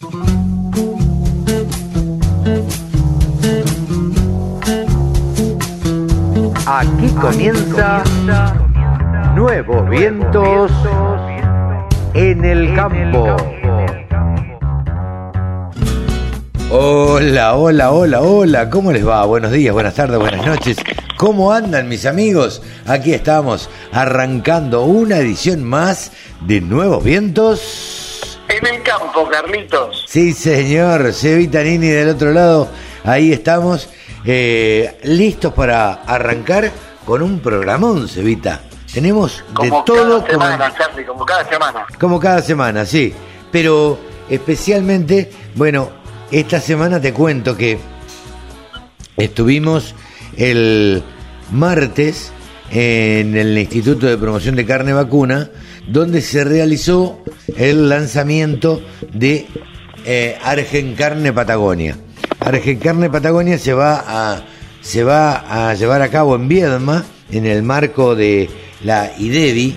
Aquí comienza Nuevos Vientos en el Campo. Hola, hola, hola, hola, ¿cómo les va? Buenos días, buenas tardes, buenas noches. ¿Cómo andan mis amigos? Aquí estamos arrancando una edición más de Nuevos Vientos. En el campo, Carlitos. Sí, señor, Cevita Nini del otro lado, ahí estamos, eh, listos para arrancar con un programón, Cevita. Tenemos Como de todo cada semana, Charlie, como cada semana. como cada semana, sí. Pero especialmente, bueno, esta semana te cuento que estuvimos el martes en el Instituto de Promoción de Carne Vacuna, donde se realizó el lanzamiento de eh, Argen Carne Patagonia. Argen Carne Patagonia se va a se va a llevar a cabo en Viedma en el marco de la IDEBI.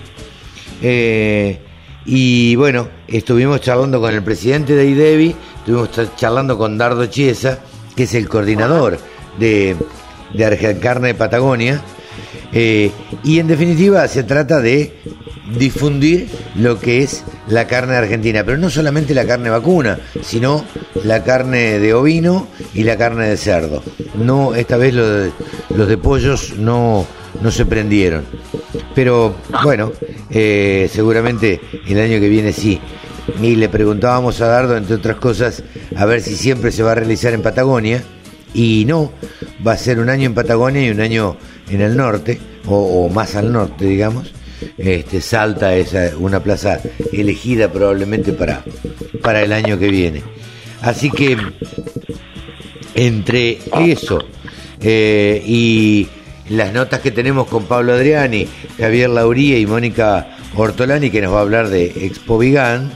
Eh, y bueno, estuvimos charlando con el presidente de IDEBI, estuvimos cha- charlando con Dardo Chiesa, que es el coordinador de, de Argencarne Patagonia. Eh, y en definitiva se trata de difundir lo que es la carne argentina, pero no solamente la carne vacuna, sino la carne de ovino y la carne de cerdo. No, esta vez los de pollos no, no se prendieron. Pero bueno, eh, seguramente el año que viene sí. Y le preguntábamos a Dardo, entre otras cosas, a ver si siempre se va a realizar en Patagonia. Y no, va a ser un año en Patagonia y un año en el norte, o, o más al norte, digamos. Este, Salta es eh, una plaza elegida probablemente para, para el año que viene. Así que entre eso eh, y las notas que tenemos con Pablo Adriani, Javier Lauría y Mónica Ortolani, que nos va a hablar de Expo Vigan,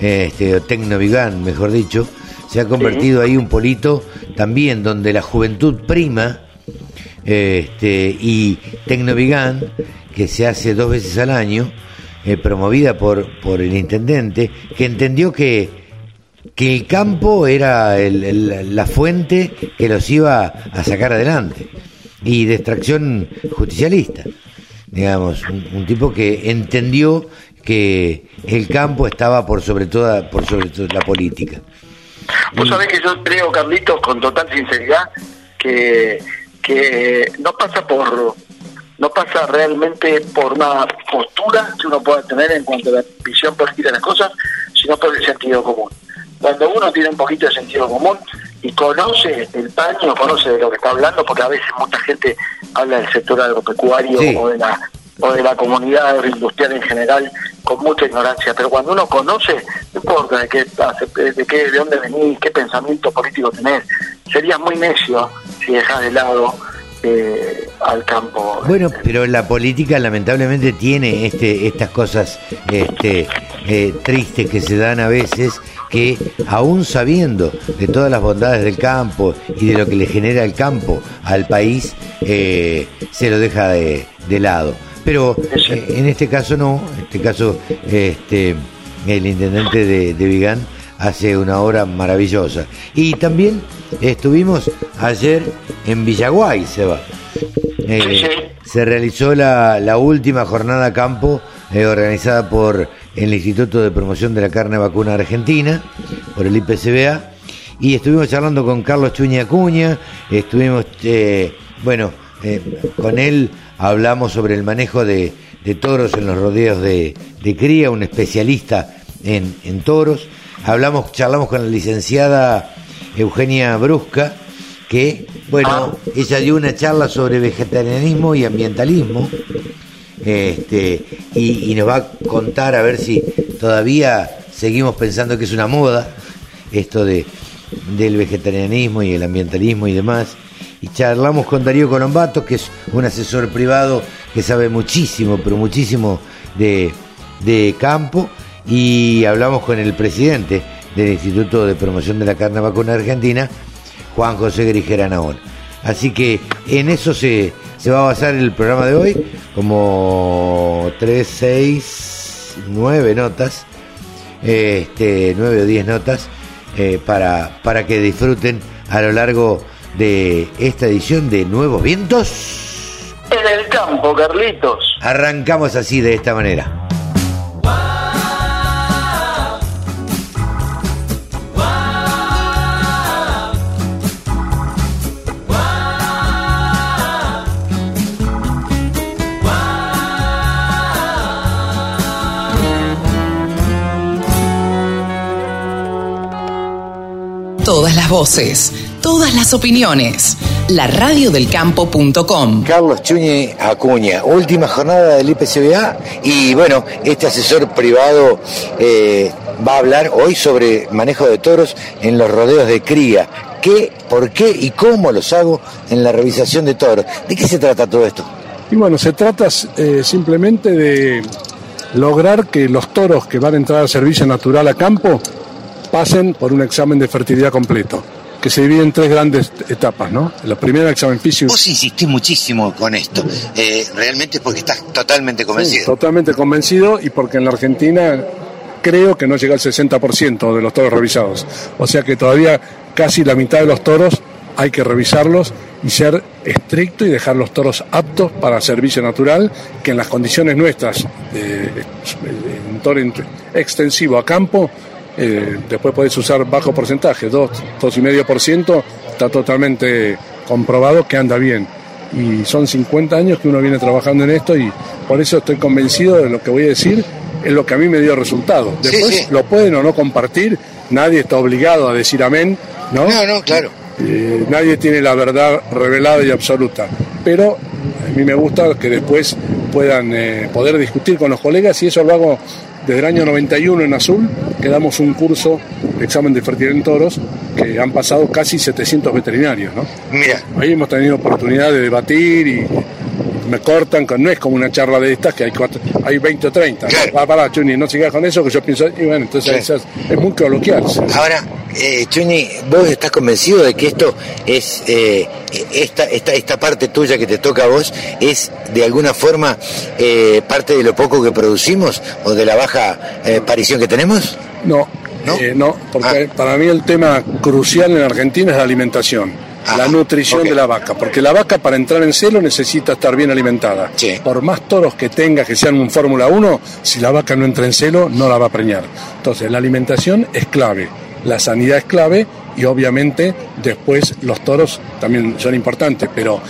este, o Tecno Vigan, mejor dicho, se ha convertido ahí un polito también donde la juventud prima este, y Tecnovigan, que se hace dos veces al año, eh, promovida por, por el intendente, que entendió que, que el campo era la fuente que los iba a sacar adelante, y de extracción justicialista, digamos, un, un tipo que entendió que el campo estaba por sobre toda, por sobre toda la política. Vos sabés que yo creo, Carlitos, con total sinceridad, que, que no pasa por no pasa realmente por una postura que uno pueda tener en cuanto a la visión política de las cosas, sino por el sentido común. Cuando uno tiene un poquito de sentido común y conoce el paño, conoce de lo que está hablando, porque a veces mucha gente habla del sector agropecuario Sí. o de la o de la comunidad agroindustrial en general con mucha ignorancia, pero cuando uno conoce, no importa de qué, de qué, de dónde venís, qué pensamiento político tenés, serías muy necio si dejas de lado eh, al campo. Bueno, pero la política lamentablemente tiene este, estas cosas este, eh, tristes que se dan a veces que aún sabiendo de todas las bondades del campo y de lo que le genera el campo al país, eh, se lo deja de, de lado. Pero eh, en este caso no, en este caso este, el intendente de, de Vigán hace una obra maravillosa. Y también estuvimos ayer en Villaguay, Seba. Eh, se realizó la, la última jornada campo eh, organizada por el Instituto de Promoción de la Carne Vacuna Argentina, por el IPCBA, y estuvimos charlando con Carlos Chuña Acuña, estuvimos, eh, bueno, con él hablamos sobre el manejo de, toros en los rodeos de, cría, un especialista en, en toros, hablamos, charlamos con la licenciada Eugenia Brusca, que, bueno, ella dio una charla sobre vegetarianismo y ambientalismo, este, y, y nos va a contar a ver si todavía seguimos pensando que es una moda esto de del vegetarianismo y el ambientalismo y demás. Y charlamos con Darío Colombato, que es un asesor privado que sabe muchísimo, pero muchísimo de, de campo, y hablamos con el presidente del Instituto de Promoción de la Carne Vacuna Argentina, Juan José Grijera Naón. Así que en eso se, se va a basar el programa de hoy, como 3, 6, 9 notas, este, 9 o 10 notas, eh, para, para que disfruten a lo largo de esta edición de Nuevos Vientos. En el campo, Carlitos. Arrancamos así de esta manera. Todas las voces, todas las opiniones. La radiodelcampo.com. Carlos Chuñe Acuña, última jornada del IPCBA y bueno, este asesor privado eh, va a hablar hoy sobre manejo de toros en los rodeos de cría. ¿Qué, por qué y cómo los hago en la revisación de toros? ¿De qué se trata todo esto? Y bueno, se trata eh, simplemente de lograr que los toros que van a entrar al servicio natural a campo pasen por un examen de fertilidad completo, que se divide en tres grandes etapas, ¿no? La primera, examen físico. Vos insistís muchísimo con esto, eh, realmente porque estás totalmente convencido. Sí, totalmente convencido y porque en la Argentina creo que no llega al 60% de los toros revisados. O sea que todavía casi la mitad de los toros hay que revisarlos y ser estricto y dejar los toros aptos para servicio natural, que en las condiciones nuestras de, un toro extensivo a campo eh, después podés usar bajo porcentaje, 2, 2,5%, está totalmente comprobado que anda bien. Y son 50 años que uno viene trabajando en esto y por eso estoy convencido de lo que voy a decir, es lo que a mí me dio resultado. Después lo pueden o no compartir, nadie está obligado a decir amén, ¿no? No, no, claro. Eh, nadie tiene la verdad revelada y absoluta, pero a mí me gusta que después puedan eh, poder discutir con los colegas y eso lo hago desde el año 91 en Azul, que damos un curso de examen de fertilidad en toros, que han pasado casi 700 veterinarios, ¿no? Mira. Ahí hemos tenido oportunidad de debatir y me cortan, no es como una charla de estas que hay cuatro, hay 20 o 30. Claro. Va, para, Chuni, no sigas con eso que yo pienso, y bueno, entonces es, es, muy coloquial. Ahora, eh, Chuni, ¿vos estás convencido de que esto es, eh, esta, esta, esta parte tuya que te toca a vos, es de alguna forma eh, parte de lo poco que producimos o de la baja eh, aparición que tenemos? No, no, eh, no porque ah. para mí el tema crucial en Argentina es la alimentación la nutrición okay. de la vaca, porque la vaca para entrar en celo necesita estar bien alimentada. Sí. Por más toros que tenga que sean un Fórmula 1, si la vaca no entra en celo, no la va a preñar. Entonces, la alimentación es clave, la sanidad es clave y obviamente después los toros también son importantes, pero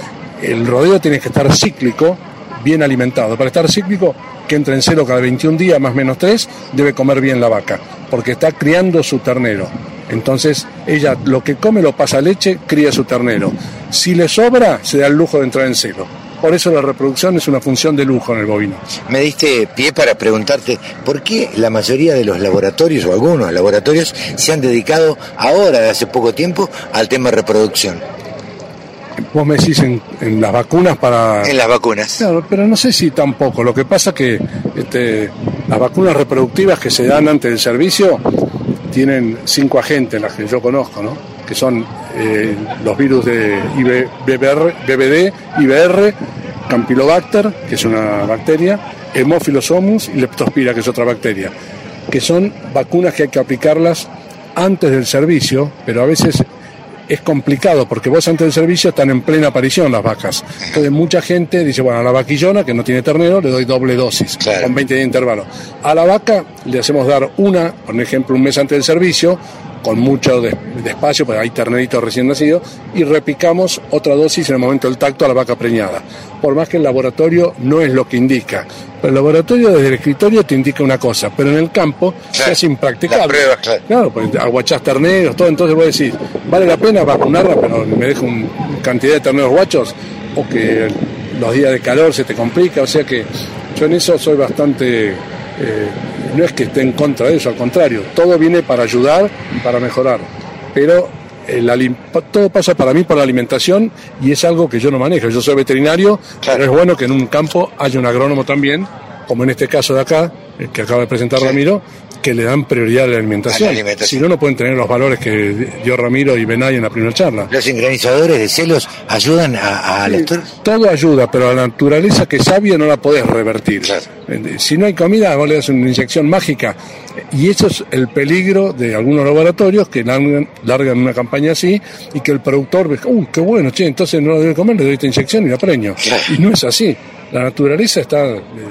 el rodeo tiene que estar cíclico, bien alimentado. Para estar cíclico, que entre en celo cada 21 días, más o menos 3, debe comer bien la vaca, porque está criando su ternero. Entonces, ella lo que come lo pasa leche, cría su ternero. Si le sobra, se da el lujo de entrar en celo. Por eso la reproducción es una función de lujo en el bovino. Me diste pie para preguntarte por qué la mayoría de los laboratorios o algunos laboratorios se han dedicado ahora, de hace poco tiempo, al tema de reproducción. Vos me decís en, en las vacunas para... En las vacunas. Claro, pero no sé si tampoco. Lo que pasa que este, las vacunas reproductivas que se dan antes del servicio tienen cinco agentes, las que yo conozco, ¿no? Que son eh, los virus de IB, BBR, BBD, IBR, Campylobacter, que es una bacteria, Hemophilus homus y Leptospira, que es otra bacteria, que son vacunas que hay que aplicarlas antes del servicio, pero a veces es complicado porque vos antes del servicio están en plena aparición las vacas. Entonces mucha gente dice, bueno, a la vaquillona que no tiene ternero le doy doble dosis Claro. con 20 días de intervalo. A la vaca le hacemos dar una, por ejemplo, un mes antes del servicio, con mucho de, de espacio, porque hay terneritos recién nacidos, y repicamos otra dosis en el momento del tacto a la vaca preñada. Por más que el laboratorio no es lo que indica. Pero el laboratorio desde el escritorio te indica una cosa, pero en el campo Claro. hace impracticable. Claro. Claro, pues aguachás terneros, todo, entonces vos decís, ¿vale la pena vacunarla, pero me dejo una cantidad de terneros guachos? O que los días de calor se te complica, o sea que yo en eso soy bastante... eh, no es que esté en contra de eso, al contrario, todo viene para ayudar y para mejorar. Pero alim- todo pasa para mí por la alimentación y es algo que yo no manejo. Yo soy veterinario, Claro. pero es bueno que en un campo haya un agrónomo también, como en este caso de acá, el que acaba de presentar Ramiro, que le dan prioridad a la alimentación. A la alimentación. Si no, no pueden tener los valores que dio Ramiro y Benay en la primera charla. ¿Los sincronizadores de celos ayudan a, a? Todo ayuda, pero la naturaleza que es sabia no la podés revertir. Claro. Eh, Si no hay comida, vos le das una inyección mágica. Y eso es el peligro de algunos laboratorios que largan, largan una campaña así y que el productor ve, uy, qué bueno, che, entonces no lo debe comer, le doy esta inyección y la preño. Y no es así. La naturaleza está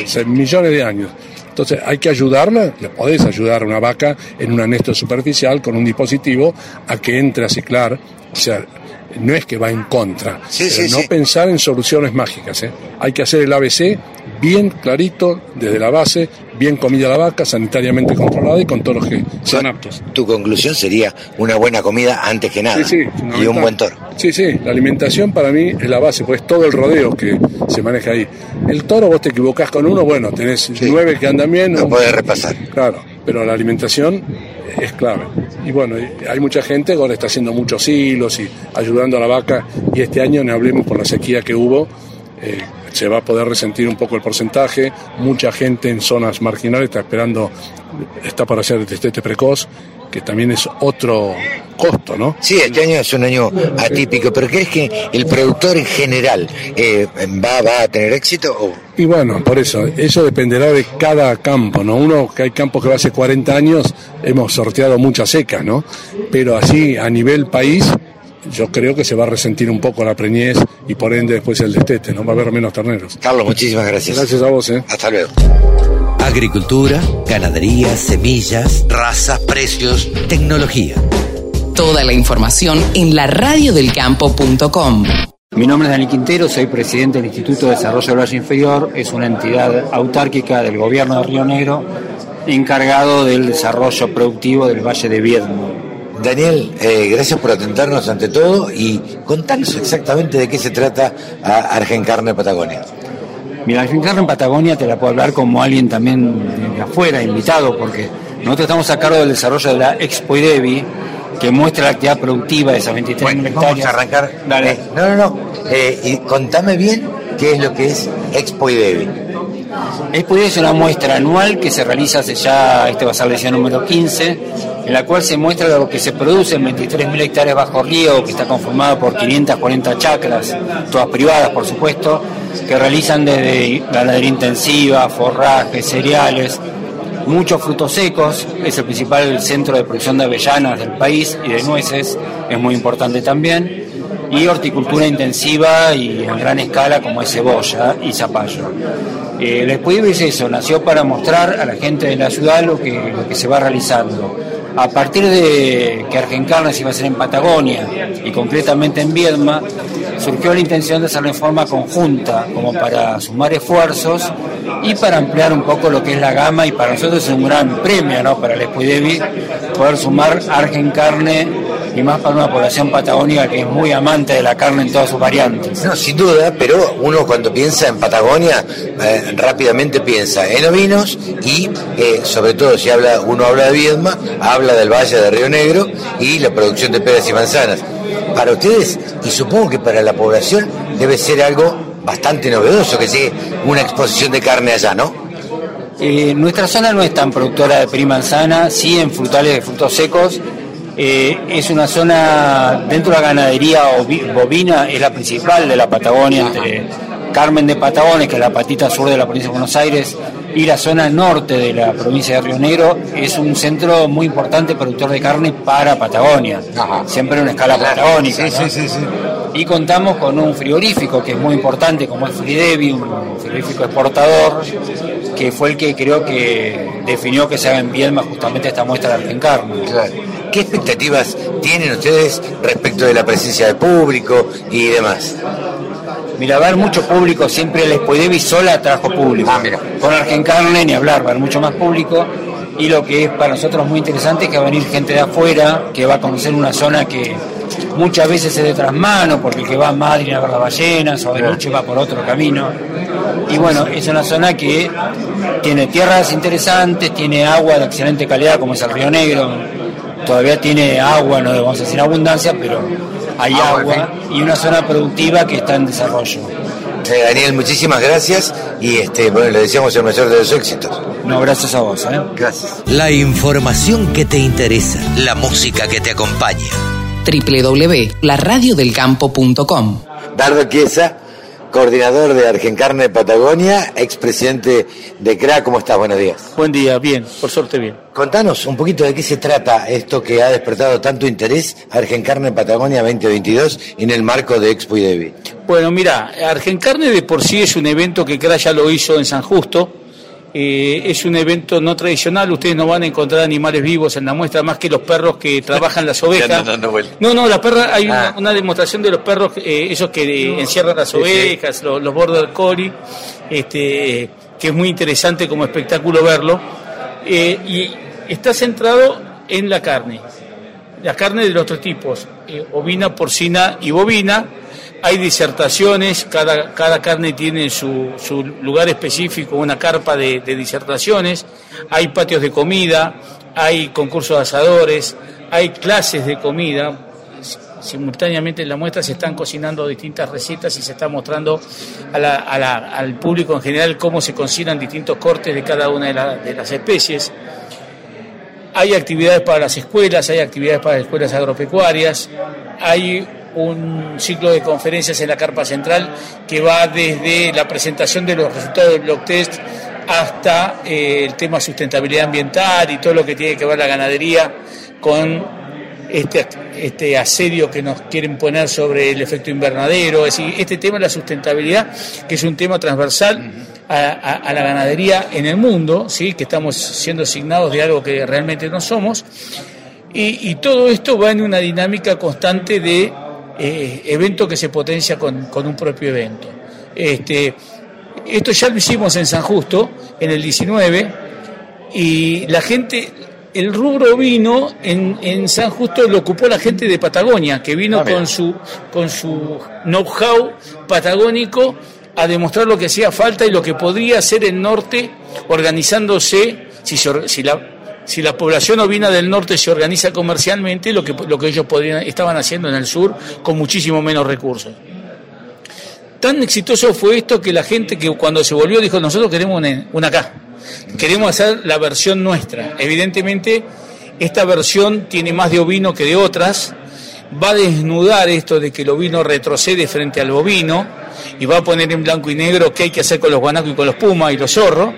hace millones de años. Entonces hay que ayudarla, le podés ayudar a una vaca en un anesto superficial con un dispositivo a que entre a ciclar, o sea, no es que va en contra, Sí, pero sí, no sí. pensar en soluciones mágicas. ¿eh? Hay que hacer el ABC bien clarito, desde la base, bien comida la vaca, sanitariamente controlada y con todos los que sean aptos. Tu conclusión sería una buena comida antes que nada. Sí, sí, y un buen toro. Sí, sí, la alimentación para mí es la base, pues todo el rodeo que se maneja ahí. El toro, vos te equivocás con uno, bueno, tenés nueve que andan bien. Lo un- podés repasar. Claro, pero la alimentación es clave. Y bueno, hay mucha gente que ahora está haciendo muchos hilos y ayudando a la vaca. Y este año, no hablemos por la sequía que hubo, eh, se va a poder resentir un poco el porcentaje. Mucha gente en zonas marginales está esperando, está para hacer destete precoz, que también es otro costo, ¿no? Sí, este año es un año atípico, pero ¿crees que el productor en general eh, va, va a tener éxito? O... Y bueno, por eso, eso dependerá de cada campo, ¿no? Uno que hay campos que hace 40 años hemos sorteado muchas secas, ¿no? Pero así, a nivel país, yo creo que se va a resentir un poco la preñez y por ende después el destete, ¿no? Va a haber menos terneros. Carlos, muchísimas gracias. Gracias a vos, ¿eh? Hasta luego. Agricultura, ganadería, semillas, razas, precios, tecnología. Toda la información en laradiodelcampo.com. Mi nombre es Daniel Quintero, soy presidente del Instituto de Desarrollo del Valle Inferior, es una entidad autárquica del gobierno de Río Negro encargado del desarrollo productivo del Valle de Viedma. Daniel, eh, gracias por atentarnos ante todo y contanos exactamente de qué se trata a Argencarne Patagonia. Mira, al fincar en Patagonia te la puedo hablar como alguien también de afuera, invitado, porque nosotros estamos a cargo del desarrollo de la Expo IDEBI, que muestra la actividad productiva de esas 23 Bueno, vamos hectáreas. a arrancar. Dale. Eh, no, no, no. Eh, y contame bien qué es lo que es Expo IDEBI. Expo IDEBI es una muestra anual que se realiza hace ya, este va a ser la edición número 15, en la cual se muestra lo que se produce en 23.000 hectáreas bajo río, que está conformado por 540 chacras, todas privadas por supuesto, que realizan desde ganadería intensiva, forraje, cereales, muchos frutos secos, es el principal centro de producción de avellanas del país y de nueces, es muy importante también, y horticultura intensiva y en gran escala como es cebolla y zapallo. Eh, el Expo eso, nació para mostrar a la gente de la ciudad lo que, lo que se va realizando. A partir de que Argencarne se iba a hacer en Patagonia y concretamente en Viedma, surgió la intención de hacerlo en forma conjunta, como para sumar esfuerzos y para ampliar un poco lo que es la gama y para nosotros es un gran premio ¿no? para el Iberis poder sumar Argencarne y más para una población patagónica que es muy amante de la carne en todas sus variantes. No, sin duda, pero uno cuando piensa en Patagonia, eh, rápidamente piensa en ovinos y, eh, sobre todo, si habla uno habla de Viedma, habla del Valle de Río Negro y la producción de peras y manzanas. Para ustedes, y supongo que para la población, debe ser algo bastante novedoso que llegue una exposición de carne allá, ¿no? Eh, nuestra zona no es tan productora de prima manzana, sí en frutales de frutos secos. Eh, es una zona dentro de la ganadería ovi- bovina, es la principal de la Patagonia, entre Carmen de Patagones, que es la patita sur de la provincia de Buenos Aires, y la zona norte de la provincia de Río Negro. Es un centro muy importante productor de carne para Patagonia, siempre en una escala patagónica. ¿no? Y contamos con un frigorífico que es muy importante, como es Fridevi, un frigorífico exportador, que fue el que creo que definió que se haga en Viedma justamente esta muestra de Argencarne. ¿Qué expectativas tienen ustedes respecto de la presencia del público y demás? Mira, va a haber mucho público, siempre el Expo Idevi sola trajo público. Ah, mira. Con Argencarne ni hablar, va a haber mucho más público. Y lo que es para nosotros muy interesante es que va a venir gente de afuera, que va a conocer una zona que muchas veces es de trasmano, porque el que va a Madrid a ver las ballenas o a Bariloche va por otro camino. Y bueno, es una zona que tiene tierras interesantes, tiene agua de excelente calidad, como es el Río Negro. Todavía tiene agua, no vamos a decir abundancia, pero hay Agua, agua y una zona productiva que está en desarrollo. Eh, Daniel, muchísimas gracias y este, bueno, le deseamos el mayor de los éxitos. No, gracias a vos. ¿eh? Gracias. La información que te interesa, la música que te acompaña. www.laradiodelcampo.com. Dardo Chiesa, coordinador de Argencarne Patagonia, expresidente de CRA. ¿Cómo estás? Buenos días. Buen día, bien, por suerte bien. Contanos un poquito de qué se trata esto que ha despertado tanto interés Argencarne Patagonia 2022 en el marco de Expo y Devi. Bueno, mira, Argencarne de por sí es un evento que CRA ya lo hizo en San Justo. Eh, es un evento no tradicional, ustedes no van a encontrar animales vivos en la muestra más que los perros que trabajan las ovejas. no, no, la perra, hay una, Ah. una demostración de los perros, eh, esos que eh, encierran las Sí, sí. ovejas, los, los border collie, este, que es muy interesante como espectáculo verlo. Eh, y está centrado en la carne, la carne de los tres tipos, eh, ovina, porcina y bovina. Hay disertaciones, cada, cada carne tiene su, su lugar específico, una carpa de, disertaciones, hay patios de comida, hay concursos de asadores, hay clases de comida, simultáneamente en la muestra se están cocinando distintas recetas y se está mostrando a al público en general cómo se cocinan distintos cortes de cada una de, de las especies. Hay actividades para las escuelas, hay actividades para las escuelas agropecuarias, hay un ciclo de conferencias en la carpa central que va desde la presentación de los resultados del blog test hasta eh, el tema sustentabilidad ambiental y todo lo que tiene que ver la ganadería con este, este asedio que nos quieren poner sobre el efecto invernadero, es decir, este tema de la sustentabilidad, que es un tema transversal a, a- a la ganadería en el mundo, ¿sí? que estamos siendo asignados de algo que realmente no somos, y, y todo esto va en una dinámica constante de eh, evento que se potencia con, con un propio evento. Este, esto ya lo hicimos en San Justo, en el 19, y la gente, el rubro vino en, en San Justo lo ocupó la gente de Patagonia, que vino Ah, con su, con su know-how patagónico a demostrar lo que hacía falta y lo que podría hacer el norte organizándose, si, se si la si la población ovina del norte se organiza comercialmente, lo que, lo que ellos podrían, estaban haciendo en el sur con muchísimo menos recursos. Tan exitoso fue esto que la gente que cuando se volvió dijo, nosotros queremos una, una acá, queremos hacer la versión nuestra. Evidentemente, esta versión tiene más de ovino que de otras, va a desnudar esto de que el ovino retrocede frente al bovino y va a poner en blanco y negro qué hay que hacer con los guanacos y con los pumas y los zorros,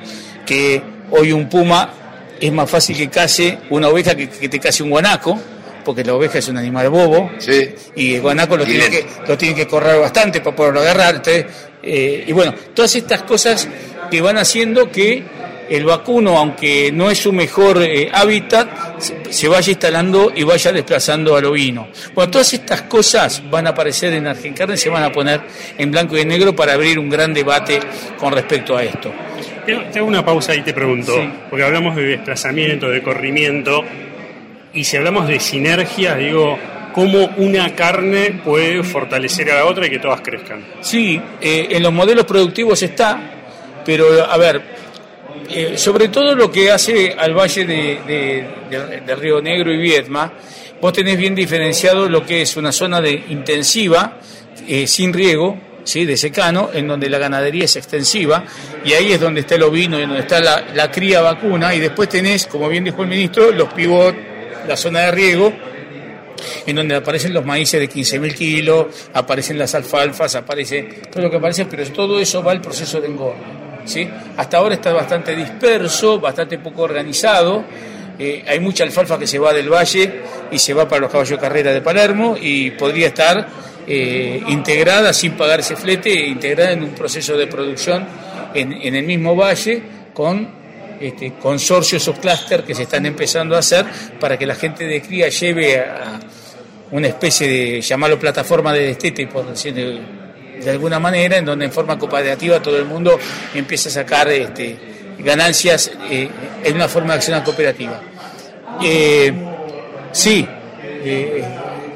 que hoy un puma es más fácil que case una oveja que, que te case un guanaco, porque la oveja es un animal bobo, Sí. y el guanaco lo tiene, que, lo tiene que correr bastante para poderlo agarrar. entonces, eh, y bueno, todas estas cosas que van haciendo que el vacuno, aunque no es su mejor eh, hábitat, se, se vaya instalando y vaya desplazando al ovino. Bueno, todas estas cosas van a aparecer en Argencarne se van a poner en blanco y en negro para abrir un gran debate con respecto a esto. Te hago una pausa y te pregunto, Sí. porque hablamos de desplazamiento, de corrimiento, y si hablamos de sinergias, digo, cómo una carne puede fortalecer a la otra y que todas crezcan. Sí, eh, en los modelos productivos está, pero a ver, eh, sobre todo lo que hace al valle de, de- de- de Río Negro y Viedma, vos tenés bien diferenciado lo que es una zona de intensiva, eh, sin riego, ¿sí? de secano, en donde la ganadería es extensiva, y ahí es donde está el ovino, y donde está la, la cría vacuna, y después tenés, como bien dijo el ministro, los pivot, la zona de riego, en donde aparecen los maíces de 15.000 kilos, aparecen las alfalfas, aparece todo lo que aparece, pero todo eso va al proceso de engorde. ¿sí? Hasta ahora está bastante disperso, bastante poco organizado. eh, hay mucha alfalfa que se va del valle y se va para los caballos de carrera de Palermo y podría estar eh, integrada sin pagar ese flete, integrada en un proceso de producción en, el mismo valle con este, consorcios o clúster que se están empezando a hacer para que la gente de cría lleve a una especie de, llamarlo plataforma de destete, por decir de, alguna manera, en donde en forma cooperativa todo el mundo empieza a sacar este, ganancias eh, en una forma de acción cooperativa. Eh, sí,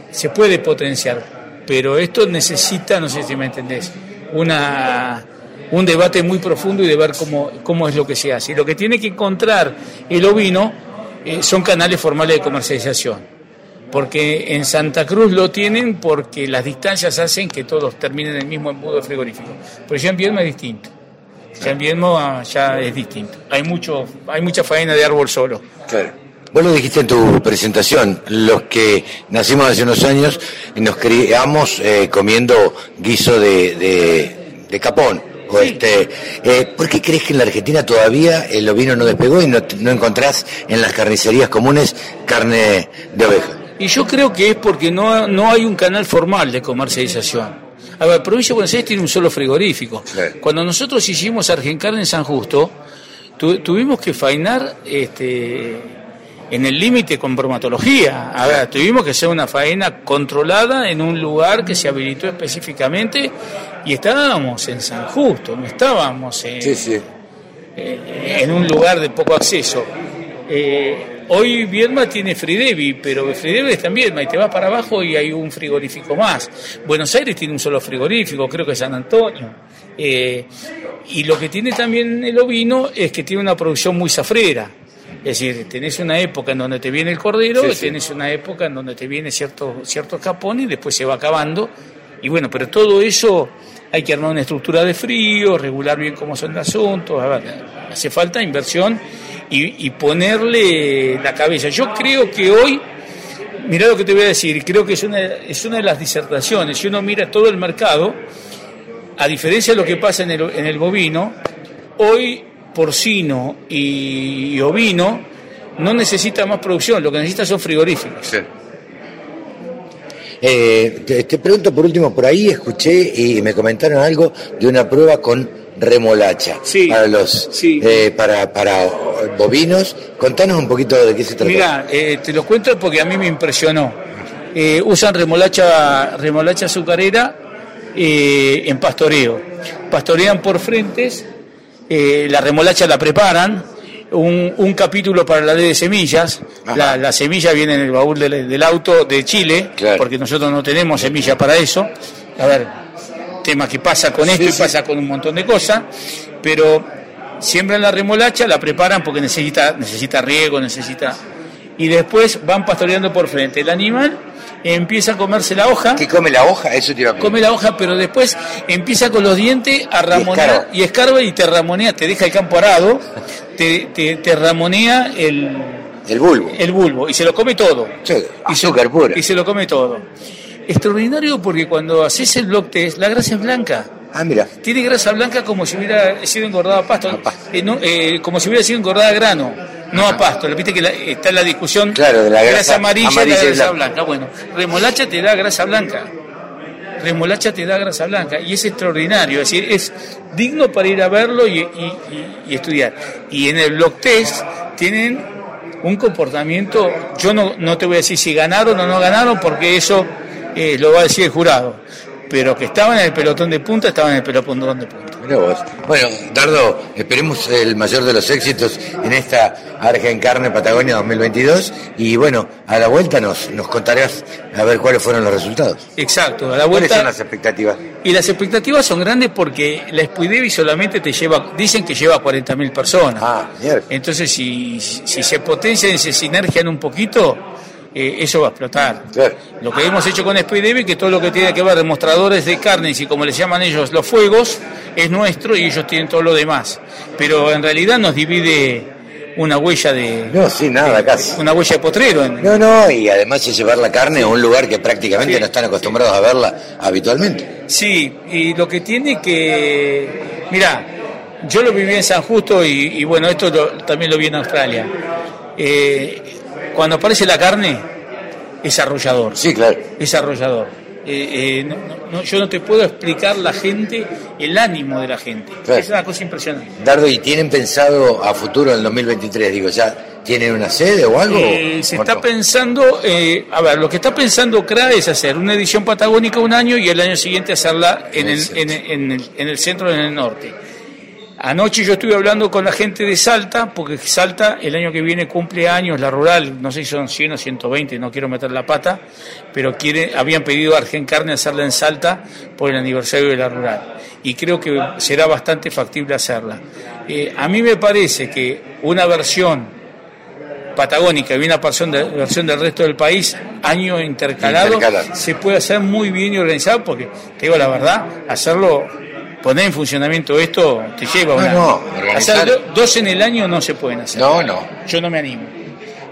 se puede potenciar, pero esto necesita, no sé si me entendés, una, un debate muy profundo y de ver cómo, cómo es lo que se hace. Y lo que tiene que encontrar el ovino eh, son canales formales de comercialización. Porque en Santa Cruz lo tienen porque las distancias hacen que todos terminen el mismo embudo frigorífico. Pero ya en Viedma es distinto. Ya en Viedma ya es distinto. Hay, mucho, hay mucha faena de árbol solo. Claro. Vos lo dijiste en tu presentación, los que nacimos hace unos años nos criamos eh, comiendo guiso de, de- de capón. O este, eh, ¿Por qué crees que en la Argentina todavía el ovino no despegó y no, no encontrás en las carnicerías comunes carne de oveja? Y yo creo que es porque no, no hay un canal formal de comercialización. A ver, provincia de Buenos Aires tiene un solo frigorífico. Cuando nosotros hicimos Argencarne en San Justo, tu- tuvimos que fainar este, en el límite con bromatología. A ver, tuvimos que hacer una faena controlada en un lugar que se habilitó específicamente y estábamos en San Justo, no estábamos en, eh, en un lugar de poco acceso. Eh, hoy Viedma tiene Fridevi, pero Fridevi está en Viedma y te vas para abajo y hay un frigorífico más. Buenos Aires tiene un solo frigorífico, creo que es San Antonio. Eh, y lo que tiene también el ovino es que tiene una producción muy zafrera. Es decir, tenés una época en donde te viene el cordero, Sí, tenés una época en donde te viene cierto, cierto capón y después se va acabando. Y bueno, pero todo eso hay que armar una estructura de frío, regular bien cómo son los asuntos. A ver, hace falta inversión y, y ponerle la cabeza. Yo creo que hoy, mira lo que te voy a decir, creo que es una, es una de las disertaciones. Si uno mira todo el mercado, a diferencia de lo que pasa en el, en el bovino, hoy porcino y, y ovino no necesita más producción, lo que necesita son frigoríficos. Eh, te, te pregunto por último, por ahí escuché y me comentaron algo de una prueba con remolacha para los eh, para, para bovinos. Contanos un poquito de qué se trata. Mira, eh, te lo cuento porque a mí me impresionó. Eh, usan remolacha, remolacha azucarera eh, en pastoreo. Pastorean por frentes, eh, la remolacha la preparan, un, un capítulo para la ley de semillas. La, la semilla viene en el baúl del, del auto de Chile, porque nosotros no tenemos semilla para eso. A ver, tema que pasa con esto y pasa con un montón de cosas, pero siembran la remolacha, la preparan porque necesita, necesita riego, necesita... Y después van pastoreando por frente. El animal empieza a comerse la hoja. ¿Qué come la hoja? Eso te iba a Come la hoja, pero después empieza con los dientes a ramonear y escarba y te ramonea, te deja el campo arado, te, te, te ramonea el, el bulbo. El bulbo y se lo come todo. y, se, azúcar pura. y se lo come todo. Extraordinario porque cuando haces el block test, la grasa es blanca. Ah, mira. Tiene grasa blanca como si hubiera sido engordada a pasto, eh, no, eh, como si hubiera sido engordada a grano, no a pasto. Viste que la- está en la discusión Claro, de la grasa amarilla, amarilla y y la grasa blanca. blanca. Bueno, remolacha te da grasa blanca. Remolacha te da grasa blanca y es extraordinario, es decir, es digno para ir a verlo y, y- y- y estudiar. Y en el blog test tienen un comportamiento, yo no, no te voy a decir si ganaron o no ganaron, porque eso eh, lo va a decir el jurado, pero que estaban en el pelotón de punta, estaban en el pelotón de punta. Vos. Bueno, Dardo, esperemos el mayor de los éxitos en esta Argencarne Patagonia 2022 y bueno, a la vuelta nos, nos contarás a ver cuáles fueron los resultados. Exacto, a la ¿Cuáles vuelta. son las expectativas? Y las expectativas son grandes porque la Spuidevi solamente te lleva, dicen que lleva 40.000 personas. Entonces, si, si se potencian y se sinergian un poquito, eh, eso va a explotar. Lo que hemos hecho con Spuidevi, que todo lo que tiene que ver demostradores de carnes y como les llaman ellos los fuegos, es nuestro y ellos tienen todo lo demás. Pero en realidad nos divide una huella de. No, sí, nada, casi. Una huella de potrero. en- No, no, y además es llevar la carne a un lugar que prácticamente no están acostumbrados a verla habitualmente. Sí, y lo que tiene que. Mira, yo lo viví en San Justo y, y bueno, esto lo- también lo vi en Australia. Eh, cuando aparece la carne, es arrollador. Sí, claro. Es arrollador. Eh, eh, no- no- yo no te puedo explicar la gente, el ánimo de la gente. Claro. Es una cosa impresionante. Dardo, ¿y tienen pensado a futuro en el 2023? Digo, ¿ya tienen una sede o algo? Eh, se ¿O está no? pensando, eh, a ver, lo que está pensando CRA es hacer una edición patagónica un año y el año siguiente hacerla en el, en, en el, en el centro, en el norte. Anoche yo estuve hablando con la gente de Salta, porque Salta el año que viene cumple años, la rural, no sé si son 100 o 120, no quiero meter la pata, pero quiere, habían pedido a Argencarne hacerla en Salta por el aniversario de la rural. Y creo que será bastante factible hacerla. Eh, a mí me parece que una versión patagónica y una versión, de- versión del resto del país, año intercalado, Intercalado. se puede hacer muy bien y organizado, porque te digo la verdad, hacerlo, poner en funcionamiento esto, te lleva No, una. no, organizar- hacer do- dos en el año no se pueden hacer. No, no. Yo no me animo.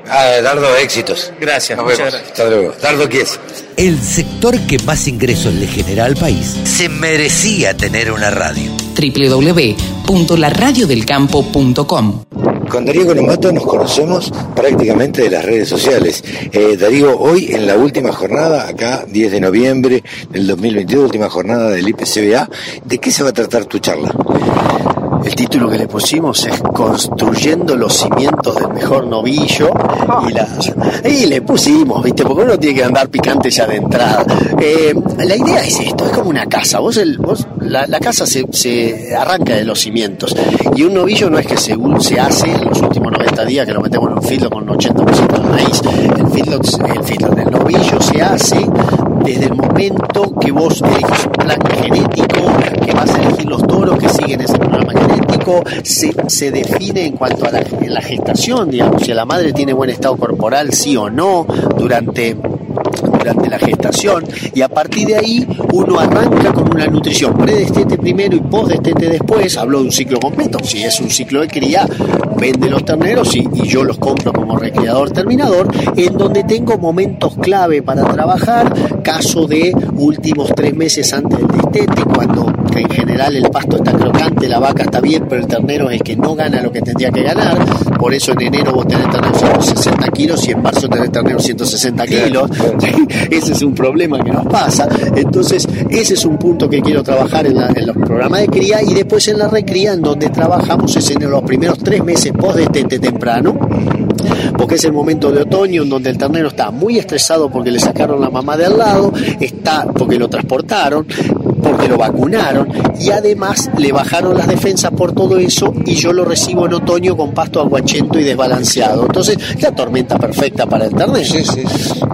Ah, Dardo, éxitos. Gracias, Nos muchas vemos. gracias. Hasta luego. Dardo, ¿qué es? El sector que más ingresos le genera al país se merecía tener una radio. www.laradiodelcampo.com Con Darío Colombato nos conocemos prácticamente de las redes sociales. Eh, Darío, hoy en la última jornada, acá 10 de noviembre del 2022, última jornada del IPCBA, ¿de qué se va a tratar tu charla? El título que le pusimos es Construyendo los cimientos del mejor novillo y, le pusimos, ¿viste? Porque uno tiene que andar picante ya de entrada. Eh, la idea es esto, es como una casa. Vos, el, vos la, casa se, arranca de los cimientos y un novillo no es que según se hace en los últimos 90 días que lo metemos en un filo con un 80% de maíz. El feedlot, el feedlot del novillo se hace desde el momento que vos elegís un plan genético, que vas a elegir los toros que siguen ese programa se, se define en cuanto a la, la gestación, digamos, si la madre tiene buen estado corporal, sí o no, durante durante la gestación y a partir de ahí uno arranca con una nutrición predestete primero y postdestete después, hablo de un ciclo completo, si es un ciclo de cría, vende los terneros y, y yo los compro como recreador terminador, en donde tengo momentos clave para trabajar, caso de últimos tres meses antes del destete, cuando en general el pasto está crocante, la vaca está bien, pero el ternero es el que no gana lo que tendría que ganar, por eso en enero vos tenés ternero 160 kilos y en marzo tenés ternero 160 kilos, ese es un problema que nos pasa, entonces ese es un punto que quiero trabajar en, la- en los programas de cría y después en la recría en donde trabajamos es en los primeros tres meses post destete temprano, porque es el momento de otoño en donde el ternero está muy estresado porque le sacaron la mamá de al lado, está porque lo transportaron, porque lo vacunaron y además le bajaron las defensas por todo eso y yo lo recibo en otoño con pasto aguachento y desbalanceado. Entonces, la tormenta perfecta para el ternero.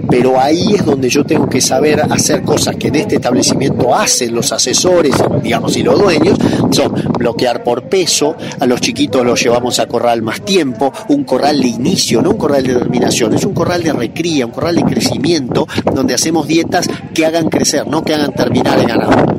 Pero ahí es donde yo tengo que saber hacer cosas que en este establecimiento hacen los asesores, digamos, y los dueños, son bloquear por peso, a los chiquitos los llevamos a corral más tiempo, un corral de inicio, no un corral de terminación, es un corral de recría, un corral de crecimiento, donde hacemos dietas que hagan crecer, no que hagan terminar el ganado.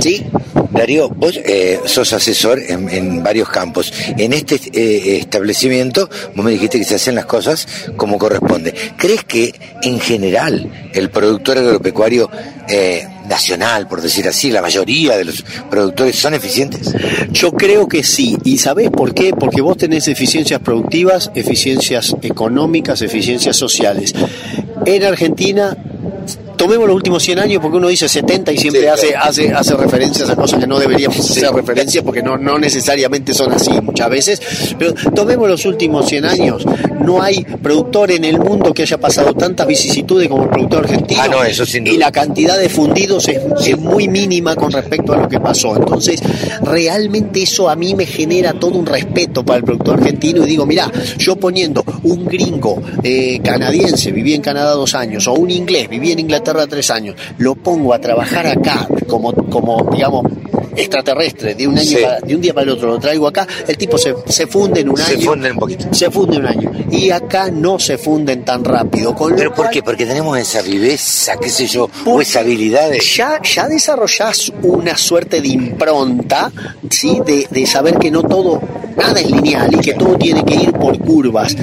¿Sí? Darío, vos eh, sos asesor en, en varios campos. En este eh, establecimiento, vos me dijiste que se hacen las cosas como corresponde. ¿Crees que en general el productor agropecuario eh, nacional, por decir así, la mayoría de los productores son eficientes? Yo creo que sí. ¿Y sabés por qué? Porque vos tenés eficiencias productivas, eficiencias económicas, eficiencias sociales. En Argentina, tomemos los últimos 100 años porque uno dice 70 y siempre hace, hace, hace referencias a cosas que no deberíamos hacer referencias porque no, no necesariamente son así muchas veces. Pero tomemos los últimos 100 años. No hay productor en el mundo que haya pasado tantas vicisitudes como el productor argentino. Ah, no, eso sin duda. Y la cantidad de fundidos es, es muy mínima con respecto a lo que pasó. Entonces, realmente eso a mí me genera todo un respeto para el productor argentino y digo, mira, yo poniendo un gringo eh, canadiense, viví en Canadá dos años, o un inglés, viví en Inglaterra tres años, lo pongo a trabajar acá como, como digamos, extraterrestre de un año Sí. para- de un día para el otro lo traigo acá el tipo se, se funde en un Se año funden un poquito. se funde un año y acá no se funden tan rápido con ¿Pero por cual- qué? Porque tenemos esa viveza, qué sé yo, o esa habilidad de... ya, ya desarrollás una suerte de impronta, ¿sí? De, de saber que no todo, nada es lineal y que todo tiene que ir por curvas.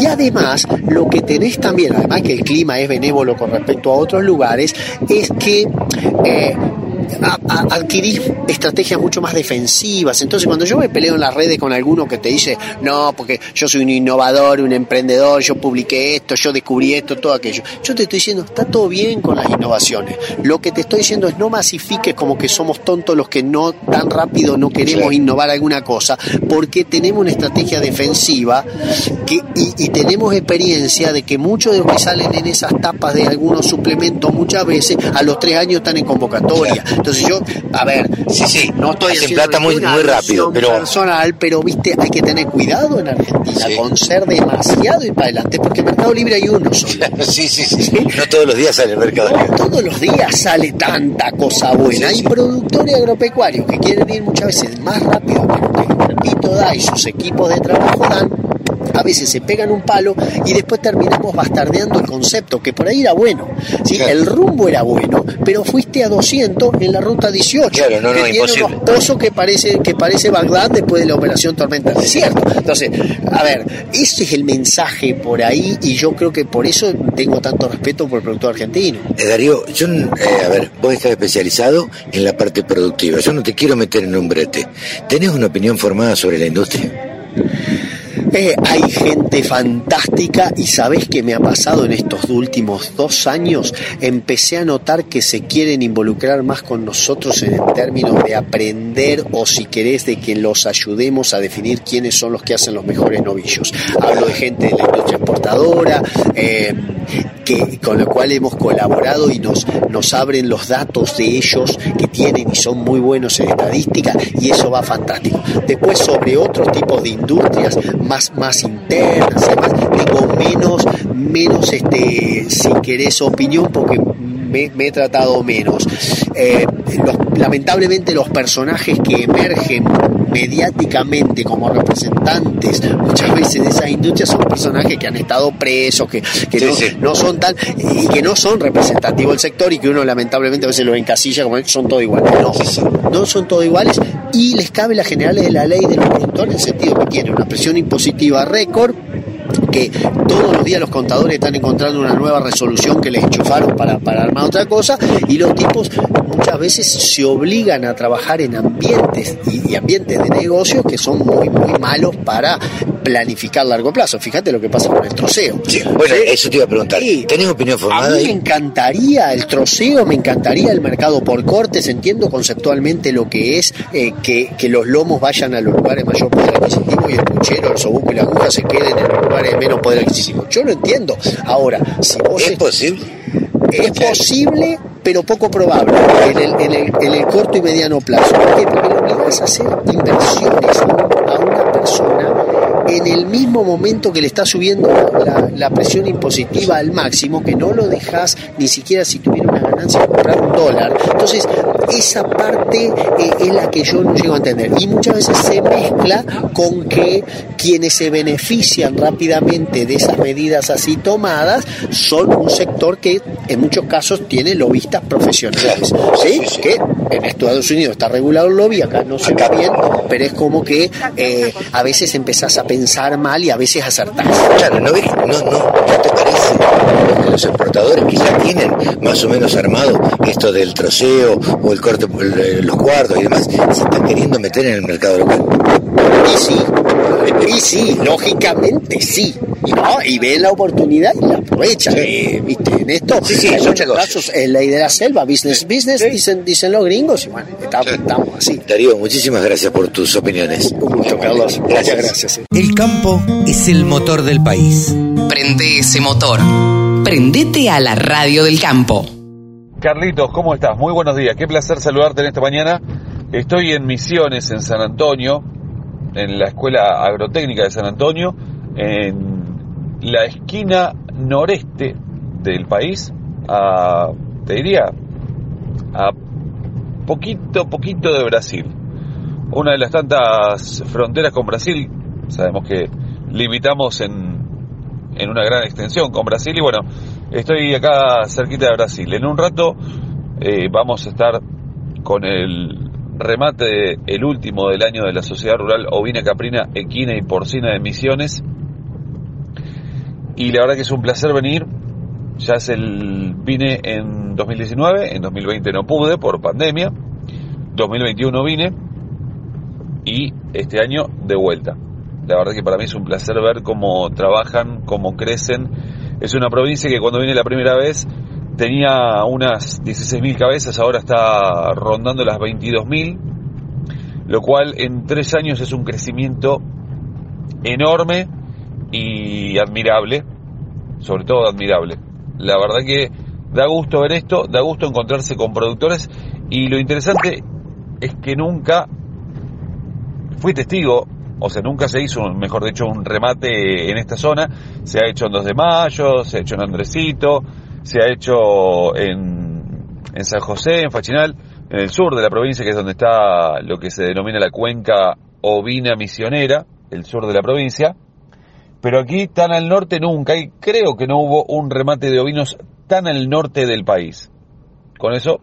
Y además, lo que tenés también, además que el clima es benévolo con respecto a otros lugares, es que eh, a- a- adquirís estrategias mucho más defensivas. Entonces, cuando yo me peleo en las redes con alguno que te dice, no, porque yo soy un innovador, un emprendedor, yo publiqué esto, yo descubrí esto, todo aquello. Yo te estoy diciendo, está todo bien con las innovaciones. Lo que te estoy diciendo es no masifiques como que somos tontos los que no tan rápido no queremos innovar alguna cosa, porque tenemos una estrategia defensiva que, y, y tenemos experiencia de que muchos de los que salen en esas tapas de algunos suplementos muchas veces a los tres años están en convocatoria. Entonces yo, a ver, Sí, sí, no estoy haciendo plata muy- rápido, pero- personal, pero viste, hay que tener cuidado en Argentina con ser demasiado y para adelante, porque Mercado Libre hay uno solo. Sí, sí, sí. No todos los días sale el mercado. Libre. Todos los días sale tanta cosa buena. Hay productores agropecuarios que quieren ir muchas veces más rápido que lo que Pepito da y sus equipos de trabajo dan. A veces se pegan un palo y después terminamos bastardeando el concepto, que por ahí era bueno. ¿sí? El rumbo era bueno, pero fuiste a 200 en la ruta 18. Claro, no, no, que tiene unos pozos que parece, que parece Bagdad después de la operación Tormenta del Desierto. Entonces, a ver, ese es el mensaje por ahí y yo creo que por eso tengo tanto respeto por el productor argentino. Eh, Darío, yo, eh, a ver, vos estás especializado en la parte productiva. Yo no te quiero meter en un brete. ¿Tenés una opinión formada sobre la industria? Eh, hay gente fantástica y sabes qué me ha pasado en estos últimos dos años. Empecé a notar que se quieren involucrar más con nosotros en términos de aprender o si querés de que los ayudemos a definir quiénes son los que hacen los mejores novillos. Hablo de gente de la industria eh, que, con la cual hemos colaborado y nos, nos abren los datos de ellos que tienen y son muy buenos en estadística y eso va fantástico. Después sobre otros tipos de industrias más, más internas, y demás, tengo menos, menos este, si querés opinión porque me, he tratado menos. Eh, lamentablemente los personajes que emergen mediáticamente como representantes muchas veces de esas industrias son personajes que han estado presos, que, que Sí, no, sí. no son tan y que no son representativos del sector y que uno lamentablemente a veces los encasilla como son todos iguales. No, no son todos iguales y les cabe las generales de la ley del productor en el sentido que tiene una presión impositiva récord que todos los días los contadores están encontrando una nueva resolución que les enchufaron para, para armar otra cosa y los tipos muchas veces se obligan a trabajar en ambientes y, y ambientes de negocio que son muy muy malos para planificar a largo plazo. Fíjate lo que pasa con el troceo. Bueno, eso te iba a preguntar. ¿Tenés opinión A formada mí me encantaría el troceo, me encantaría el mercado por cortes, entiendo conceptualmente lo que es eh, que, que los lomos vayan a los lugares de mayor poder adquisitivo y el puchero, el sobuco y la aguja se queden en los lugares de menos poder adquisitivo. Yo lo entiendo. Ahora, si vos... ¿Es posible? Es posible, pero poco probable en el, en el- en el corto y mediano plazo. ¿Por qué? Porque obligas a hacer inversiones a un- a una persona en el mismo momento que le está subiendo la, presión impositiva al máximo, que no lo dejas ni siquiera si tuviera una ganancia comprar un dólar. Entonces, esa parte eh, es la que yo no llego a entender. Y muchas veces se mezcla con que quienes se benefician rápidamente de esas medidas así tomadas son un sector que en muchos casos tiene lobistas profesionales. ¿sí? Que en Estados Unidos está regulado el lobby, acá no se ve bien, pero es como que eh, a veces empezás a pensar mal y a veces acertás. Claro, ¿no, no, no, ¿no te parece que los exportadores que ya tienen más o menos armado esto del troceo o el corte, el- los cuartos y demás, se están queriendo meter en el mercado local? Y sí, y sí, lógicamente sí. Y, no, y ven la oportunidad y la aprovechan. eh, ¿viste? En esto, Sí, sí, en muchos casos, es la idea de la selva, business, business, dicen, dicen los gringos, y bueno, estamos, estamos así. Darío, muchísimas gracias por tus opiniones. Un gusto, Carlos. Muchas gracias. El campo es el motor del país. Prende ese motor. Prendete a la radio del campo. Carlitos, ¿cómo estás? Muy buenos días. Qué placer saludarte en esta mañana. Estoy en Misiones, en San Antonio, en la Escuela Agrotécnica de San Antonio, en la esquina noreste del país, a, te diría, a poquito, poquito de Brasil. Una de las tantas fronteras con Brasil, sabemos que limitamos en, en una gran extensión con Brasil y bueno, estoy acá cerquita de Brasil. En un rato eh, vamos a estar con el remate, el último del año de la Sociedad Rural Ovina, Caprina, Equina y Porcina de Misiones. Y la verdad que es un placer venir. Ya es vine en 2019, en 2020 no pude por pandemia. 2021 vine y este año de vuelta. La verdad que para mí es un placer ver cómo trabajan, cómo crecen. Es una provincia que cuando vine la primera vez tenía unas 16.000 cabezas, ahora está rondando las 22.000, lo cual en tres años es un crecimiento enorme y admirable, sobre todo admirable. La verdad que da gusto ver esto, da gusto encontrarse con productores y lo interesante es que nunca fui testigo, o sea, nunca se hizo, mejor dicho, un remate en esta zona. Se ha hecho en 2 de mayo, se ha hecho en Andresito, se ha hecho en, en San José, en Fachinal, en el sur de la provincia, que es donde está lo que se denomina la cuenca ovina misionera, el sur de la provincia. Pero aquí tan al norte nunca, y creo que no hubo un remate de ovinos tan al norte del país. Con eso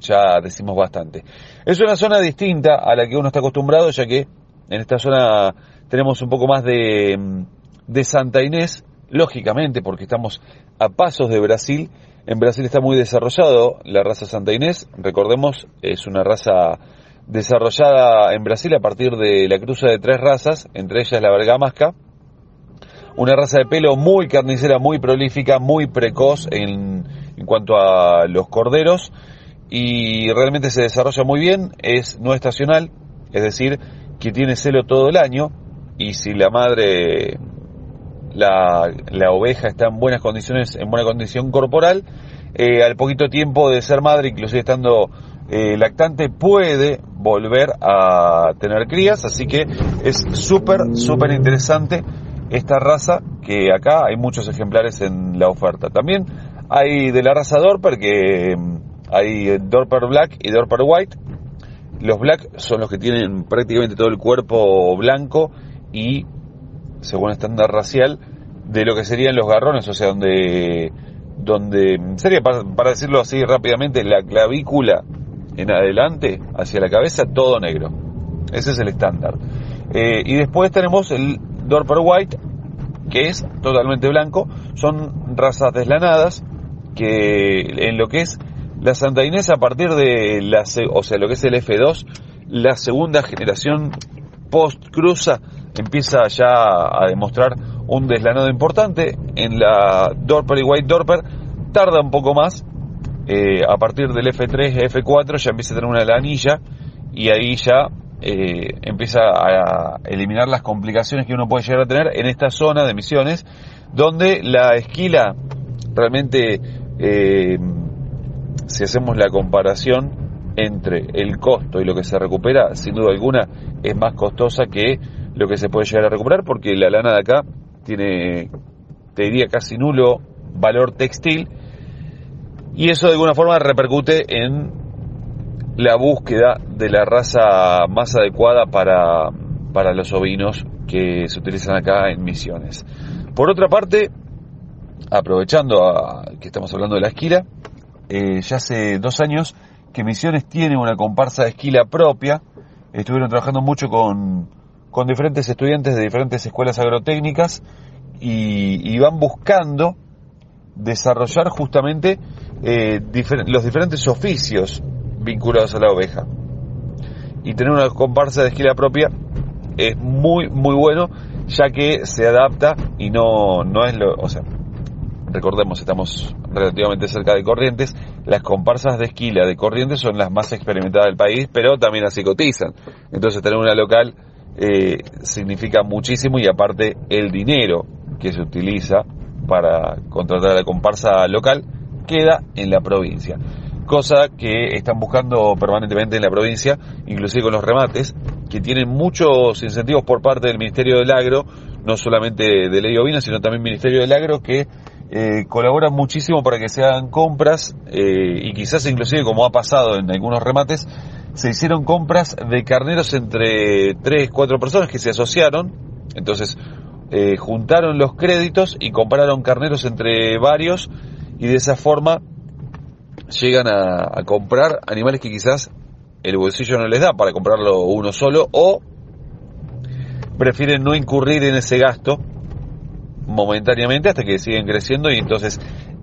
ya decimos bastante. Es una zona distinta a la que uno está acostumbrado, ya que en esta zona tenemos un poco más de, de Santa Inés, lógicamente, porque estamos a pasos de Brasil. En Brasil está muy desarrollado la raza Santa Inés, recordemos, es una raza desarrollada en Brasil a partir de la cruza de tres razas, entre ellas la bergamasca, una raza de pelo muy carnicera, muy prolífica, muy precoz en, en cuanto a los corderos y realmente se desarrolla muy bien, es no estacional, es decir, que tiene celo todo el año y si la madre, la, la oveja está en buenas condiciones, en buena condición corporal, eh, al poquito tiempo de ser madre, inclusive estando eh, lactante, puede volver a tener crías, así que es súper, súper interesante esta raza, que acá hay muchos ejemplares en la oferta. También hay de la raza Dorper, que mm, hay Dorper Black y Dorper White. Los Black son los que tienen prácticamente todo el cuerpo blanco y, según estándar racial, de lo que serían los garrones, o sea, donde, donde sería, para, decirlo así rápidamente, la clavícula en adelante, hacia la cabeza, todo negro. Ese es el estándar. Eh, y después tenemos el Dorper White, que es totalmente blanco. Son razas deslanadas que en lo que es la Santa Inés a partir de la, o sea, lo que es el F2, la segunda generación post cruza empieza ya a demostrar un deslanado importante. En la Dorper y White Dorper tarda un poco más. Eh, a partir del F3, F4 ya empieza a tener una lanilla y ahí ya eh, empieza a eliminar las complicaciones que uno puede llegar a tener en esta zona de misiones, donde la esquila realmente, eh, si hacemos la comparación entre el costo y lo que se recupera, sin duda alguna es más costosa que lo que se puede llegar a recuperar, porque la lana de acá tiene, te diría, casi nulo valor textil, y eso de alguna forma repercute en la búsqueda de la raza más adecuada para, para los ovinos que se utilizan acá en Misiones. Por otra parte, aprovechando que estamos hablando de la esquila, eh, ya hace dos años que Misiones tiene una comparsa de esquila propia. Estuvieron trabajando mucho con, con diferentes estudiantes de diferentes escuelas agrotécnicas y, van buscando desarrollar justamente eh, los diferentes oficios vinculados a la oveja. Y tener una comparsa de esquila propia es muy, muy bueno, ya que se adapta y no, no es lo. O sea, recordemos, estamos relativamente cerca de Corrientes. Las comparsas de esquila de Corrientes son las más experimentadas del país, pero también así cotizan. Entonces, tener una local eh, significa muchísimo y aparte el dinero que se utiliza para contratar a la comparsa local queda en la provincia. Cosa que están buscando permanentemente en la provincia, inclusive con los remates, que tienen muchos incentivos por parte del Ministerio del Agro, no solamente de Ley Ovina, sino también Ministerio del Agro, que eh, colaboran muchísimo para que se hagan compras eh, y quizás inclusive como ha pasado en algunos remates, se hicieron compras de carneros entre 3, 4 personas que se asociaron, entonces eh, juntaron los créditos y compraron carneros entre varios y de esa forma llegan a, comprar animales que quizás el bolsillo no les da para comprarlo uno solo o prefieren no incurrir en ese gasto momentáneamente hasta que siguen creciendo y entonces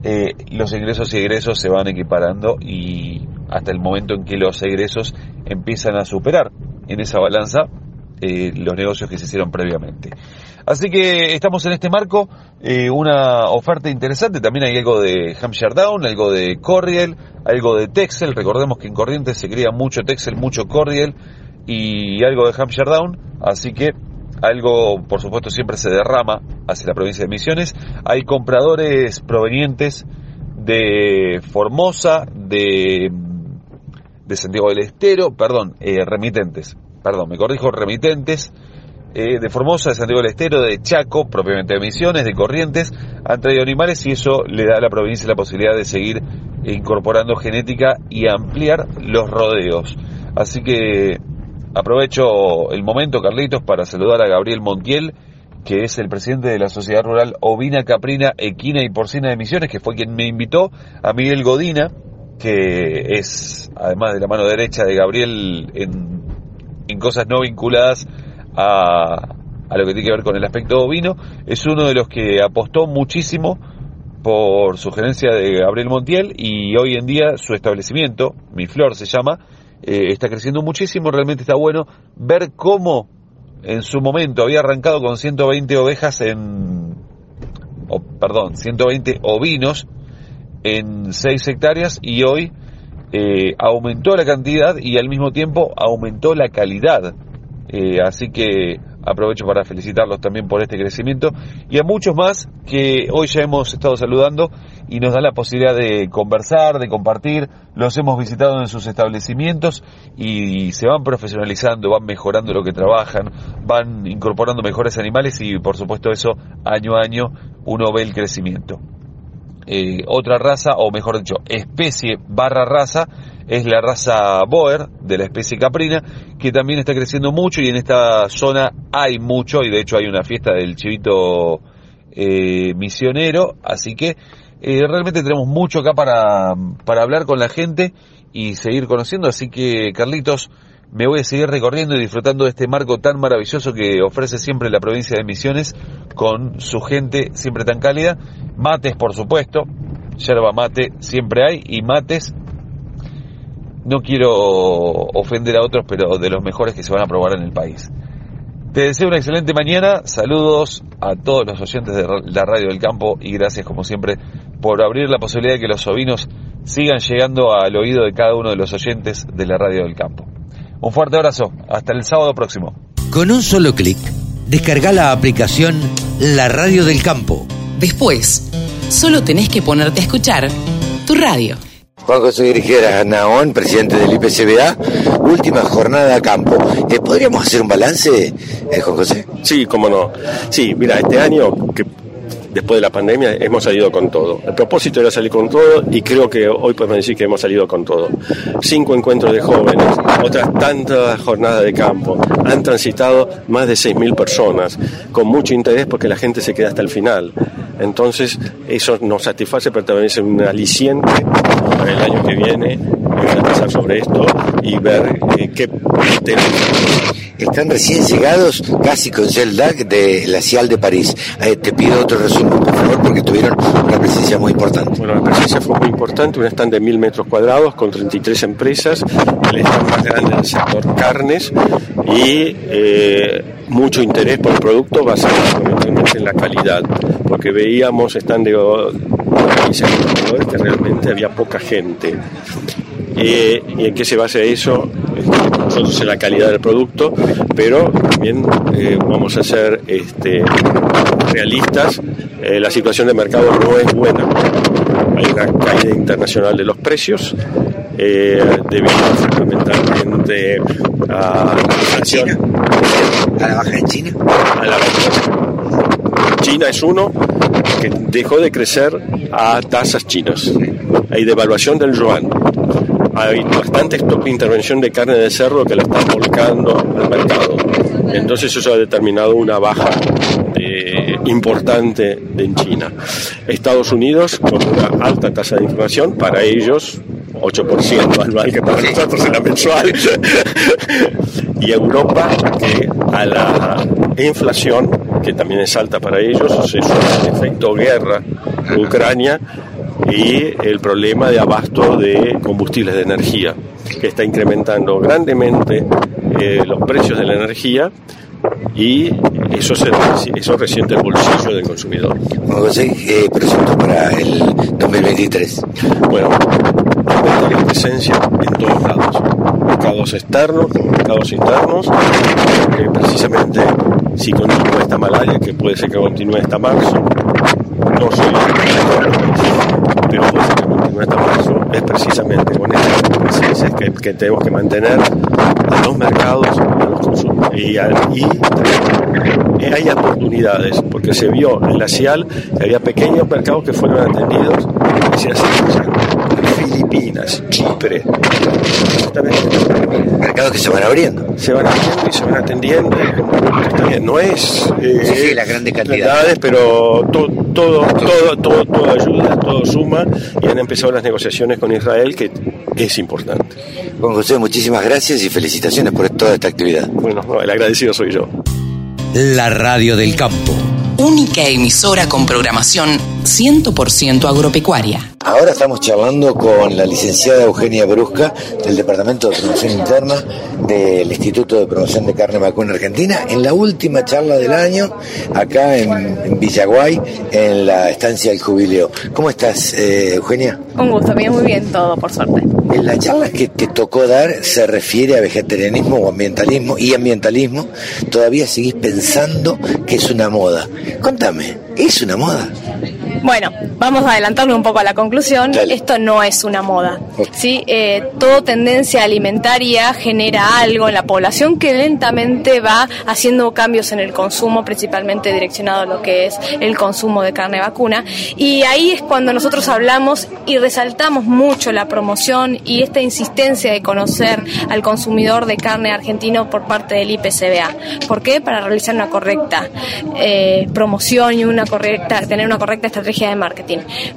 eh, los ingresos y egresos se van equiparando y hasta el momento en que los egresos empiezan a superar en esa balanza eh, los negocios que se hicieron previamente. Así que estamos en este marco, eh, una oferta interesante, también hay algo de Hampshire Down, algo de Corriel, algo de Texel, recordemos que en Corrientes se cría mucho Texel, mucho Corriel y algo de Hampshire Down, así que algo por supuesto siempre se derrama hacia la provincia de Misiones, hay compradores provenientes de Formosa, de, de Santiago del Estero, perdón, eh, remitentes, perdón, me corrijo, remitentes, eh, de Formosa, de Santiago del Estero, de Chaco, propiamente de Misiones, de Corrientes, han traído animales y eso le da a la provincia la posibilidad de seguir incorporando genética y ampliar los rodeos. Así que aprovecho el momento, Carlitos, para saludar a Gabriel Montiel, que es el presidente de la Sociedad Rural Ovina, Caprina, Equina y Porcina de Misiones, que fue quien me invitó, a Miguel Godina, que es, además de la mano derecha de Gabriel, en, en cosas no vinculadas a, a lo que tiene que ver con el aspecto ovino, es uno de los que apostó muchísimo por sugerencia de Gabriel Montiel y hoy en día su establecimiento, Mi Flor se llama, eh, está creciendo muchísimo, realmente está bueno ver cómo en su momento había arrancado con 120 ovejas en, perdón, 120 ovinos en 6 hectáreas y hoy eh, aumentó la cantidad y al mismo tiempo aumentó la calidad. Eh, así que aprovecho para felicitarlos también por este crecimiento y a muchos más que hoy ya hemos estado saludando y nos da la posibilidad de conversar, de compartir. Los hemos visitado en sus establecimientos y se van profesionalizando, van mejorando lo que trabajan, van incorporando mejores animales y por supuesto eso año a año uno ve el crecimiento. Eh, otra raza, o mejor dicho, especie barra raza, es la raza Boer de la especie caprina, que también está creciendo mucho y en esta zona hay mucho, y de hecho hay una fiesta del chivito eh, misionero, así que eh, realmente tenemos mucho acá para, para hablar con la gente y seguir conociendo, así que Carlitos, me voy a seguir recorriendo y disfrutando de este marco tan maravilloso que ofrece siempre la provincia de Misiones con su gente siempre tan cálida. Mates, por supuesto, yerba mate siempre hay y mates, no quiero ofender a otros, pero de los mejores que se van a probar en el país. Te deseo una excelente mañana, saludos a todos los oyentes de la Radio del Campo y gracias como siempre por abrir la posibilidad de que los ovinos sigan llegando al oído de cada uno de los oyentes de la Radio del Campo. Un fuerte abrazo. Hasta el sábado próximo. Con un solo clic, descarga la aplicación La Radio del Campo. Después, solo tenés que ponerte a escuchar tu radio. Juan José Grigera Naón, presidente del IPCBA, última jornada a campo. ¿Podríamos hacer un balance, eh, Juan José? Sí, cómo no. Sí, mira, este año que después de la pandemia hemos salido con todo. El propósito era salir con todo y creo que hoy podemos decir que hemos salido con todo. Cinco encuentros de jóvenes, otras tantas jornadas de campo. Han transitado más de 6.000 personas con mucho interés porque la gente se queda hasta el final. Entonces, eso nos satisface, pero también es un aliciente para el año que viene pensar sobre esto y ver eh, qué tenemos. Están recién llegados, casi con Zeldac, de la CIAL de París. Eh, te pido otro resumen, por favor, porque tuvieron una presencia muy importante. Bueno, la presencia fue muy importante, un stand de mil metros cuadrados con 33 empresas, el stand más grande del sector carnes y eh, mucho interés por el producto basado fundamentalmente en la calidad, porque veíamos stand de, de que realmente había poca gente. Eh, ¿Y en qué se basa eso? Nosotros en la calidad del producto, pero también eh, vamos a ser este, realistas, eh, la situación de mercado no es buena. Hay una caída internacional de los precios, debido fundamentalmente a la inflación. ¿A la baja en China? A la baja. China es uno que dejó de crecer a tasas chinas. Hay devaluación del yuan hay bastante intervención de carne de cerdo que la están volcando al mercado. Entonces eso ha determinado una baja importante en China. Estados Unidos con una alta tasa de inflación, para ellos 8% anual, que para nosotros era mensual. y Europa que a la inflación, que también es alta para ellos, es un efecto guerra Ucrania, y el problema de abasto de combustibles de energía, que está incrementando grandemente eh, los precios de la energía y eso, se, eso resiente el bolsillo del consumidor. José, eh, presento para el 2023? Bueno, hay presencia en todos lados, mercados externos, mercados internos, que precisamente si continúa esta malaria, que puede ser que continúe esta marzo, no soy ser que continúe esta es precisamente con estas presencias que, tenemos que mantener a los mercados, a los consumidores. Y, y, y, hay oportunidades, porque se vio en la CIAL que había pequeños mercados que fueron atendidos y se hacen Filipinas, Chipre. Mercados que se van abriendo. Se van abriendo y se van atendiendo. no es eh, Sí, sí, las grandes cantidades. pero to- todo, todo, todo, todo ayuda, todo suma y han empezado las negociaciones con Israel que es importante. Juan José, muchísimas gracias y felicitaciones por toda esta actividad. Bueno, no, el agradecido soy yo. La radio del campo. Única emisora con programación 100% agropecuaria. Ahora estamos charlando con la licenciada Eugenia Brusca del Departamento de Promoción Interna del Instituto de Promoción de Carne Vacuna Argentina en la última charla del año acá en, en Villaguay en la estancia del jubileo. ¿Cómo estás, eh, Eugenia? Un gusto, bien, muy bien todo, por suerte. En la charla que te tocó dar se refiere a vegetarianismo o ambientalismo y ambientalismo. Todavía seguís pensando que es una moda. Contame, ¿es una moda? Bueno, vamos a adelantarle un poco a la conclusión. Esto no es una moda. ¿sí? Eh, toda tendencia alimentaria genera algo en la población que lentamente va haciendo cambios en el consumo, principalmente direccionado a lo que es el consumo de carne vacuna. Y ahí es cuando nosotros hablamos y resaltamos mucho la promoción y esta insistencia de conocer al consumidor de carne argentino por parte del IPCBA. ¿Por qué? Para realizar una correcta eh, promoción y una correcta, tener una correcta estrategia de marketing.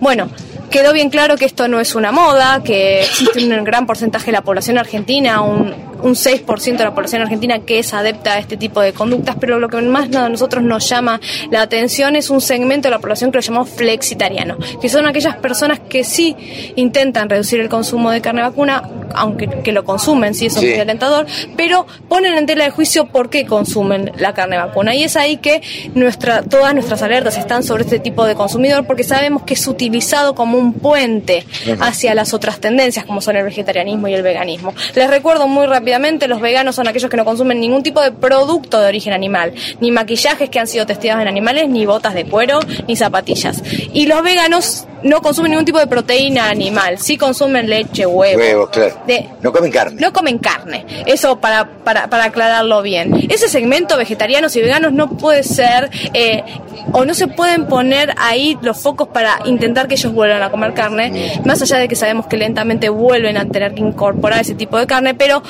Bueno, quedó bien claro que esto no es una moda, que existe un gran porcentaje de la población argentina, un un 6% de la población argentina que es adepta a este tipo de conductas, pero lo que más a nosotros nos llama la atención es un segmento de la población que lo llamamos flexitariano, que son aquellas personas que sí intentan reducir el consumo de carne vacuna, aunque que lo consumen, sí, eso es Sí. muy alentador, pero ponen en tela de juicio por qué consumen la carne vacuna. Y es ahí que nuestra, todas nuestras alertas están sobre este tipo de consumidor porque sabemos que es utilizado como un puente hacia las otras tendencias como son el vegetarianismo y el veganismo. Les recuerdo muy rápidamente, los veganos son aquellos que no consumen ningún tipo de producto de origen animal, ni maquillajes que han sido testeados en animales, ni botas de cuero, ni zapatillas. Y los veganos no consumen ningún tipo de proteína animal, sí consumen leche, huevo. Huevos, claro. De, No comen carne. no comen carne. Eso para, para, para aclararlo bien. Ese segmento vegetarianos y veganos no puede ser eh, o no se pueden poner ahí los focos para intentar que ellos vuelvan a comer carne, más allá de que sabemos que lentamente vuelven a tener que incorporar ese tipo de carne, pero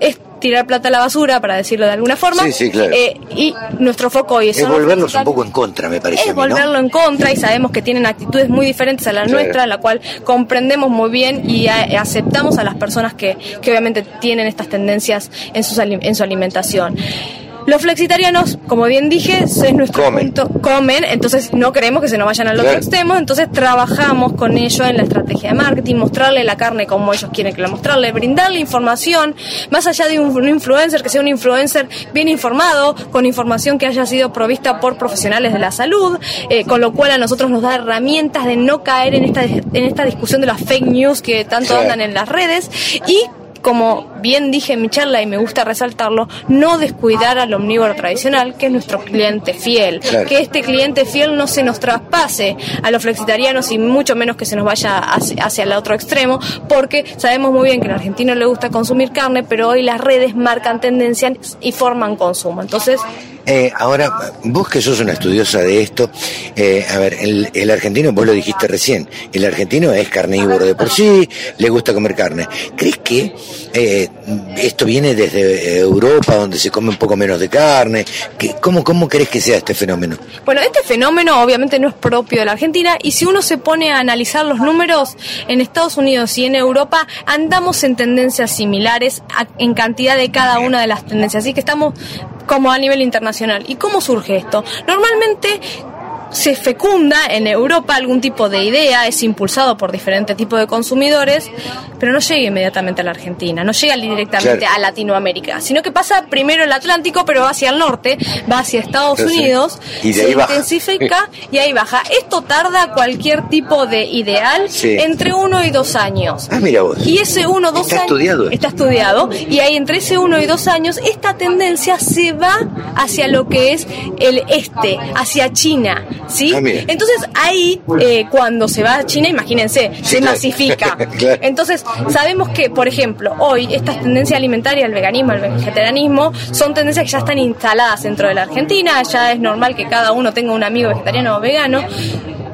es tirar plata a la basura, para decirlo de alguna forma. Sí, sí, claro. Eh, y nuestro foco hoy es Es volverlos un poco en contra, me parece es a mí, ¿no? volverlo en contra y sabemos que tienen actitudes muy diferentes a la Claro. nuestra, la cual comprendemos muy bien y a- aceptamos a las personas que, que obviamente tienen estas tendencias en, sus ali- en su alimentación. Los flexitarianos, como bien dije, es nuestro Comen. punto, comen, entonces no queremos que se nos vayan al otro Claro. extremo, entonces trabajamos con ellos en la estrategia de marketing, mostrarle la carne como ellos quieren que la mostrarle, brindarle información, más allá de un, un influencer, que sea un influencer bien informado, con información que haya sido provista por profesionales de la salud, eh, con lo cual a nosotros nos da herramientas de no caer en esta, en esta discusión de las fake news que tanto Claro. andan en las redes y como bien dije en mi charla y me gusta resaltarlo, no descuidar al omnívoro tradicional, que es nuestro cliente fiel. Claro. Que este cliente fiel no se nos traspase a los flexitarianos y mucho menos que se nos vaya hacia, hacia el otro extremo, porque sabemos muy bien que al argentino le gusta consumir carne, pero hoy las redes marcan tendencias y forman consumo. Entonces, Eh, ahora, vos que sos una estudiosa de esto, eh, a ver, el, el argentino, vos lo dijiste recién, el argentino es carnívoro de por sí, le gusta comer carne. ¿Crees que eh, esto viene desde Europa, donde se come un poco menos de carne? ¿Qué- ¿Cómo, ¿Cómo crees que sea este fenómeno? Bueno, este fenómeno obviamente no es propio de la Argentina y si uno se pone a analizar los números en Estados Unidos y en Europa andamos en tendencias similares a- en cantidad de cada una de las tendencias, así que estamos como a nivel internacional. ¿Y cómo surge esto? Normalmente se fecunda en Europa algún tipo de idea, es impulsado por diferentes tipos de consumidores, pero no llega inmediatamente a la Argentina, no llega directamente Claro. a Latinoamérica, sino que pasa primero el Atlántico, pero va hacia el norte, va hacia Estados. Unidos, Y se baja. intensifica y ahí baja. Esto tarda cualquier tipo de ideal Sí. entre uno y dos años. Ah, mira vos. Y ese uno, dos Está años. estudiado. Está estudiado. Y ahí entre ese uno y dos años, esta tendencia se va hacia lo que es el este, hacia China. ¿Sí? Ah. Entonces ahí, eh, cuando se va a China, imagínense, se claro. masifica. Claro. Entonces, sabemos que, por ejemplo, hoy estas tendencias alimentarias, el veganismo, el vegetarianismo, son tendencias que ya están instaladas dentro de la Argentina, ya es normal que cada uno tenga un amigo vegetariano o vegano,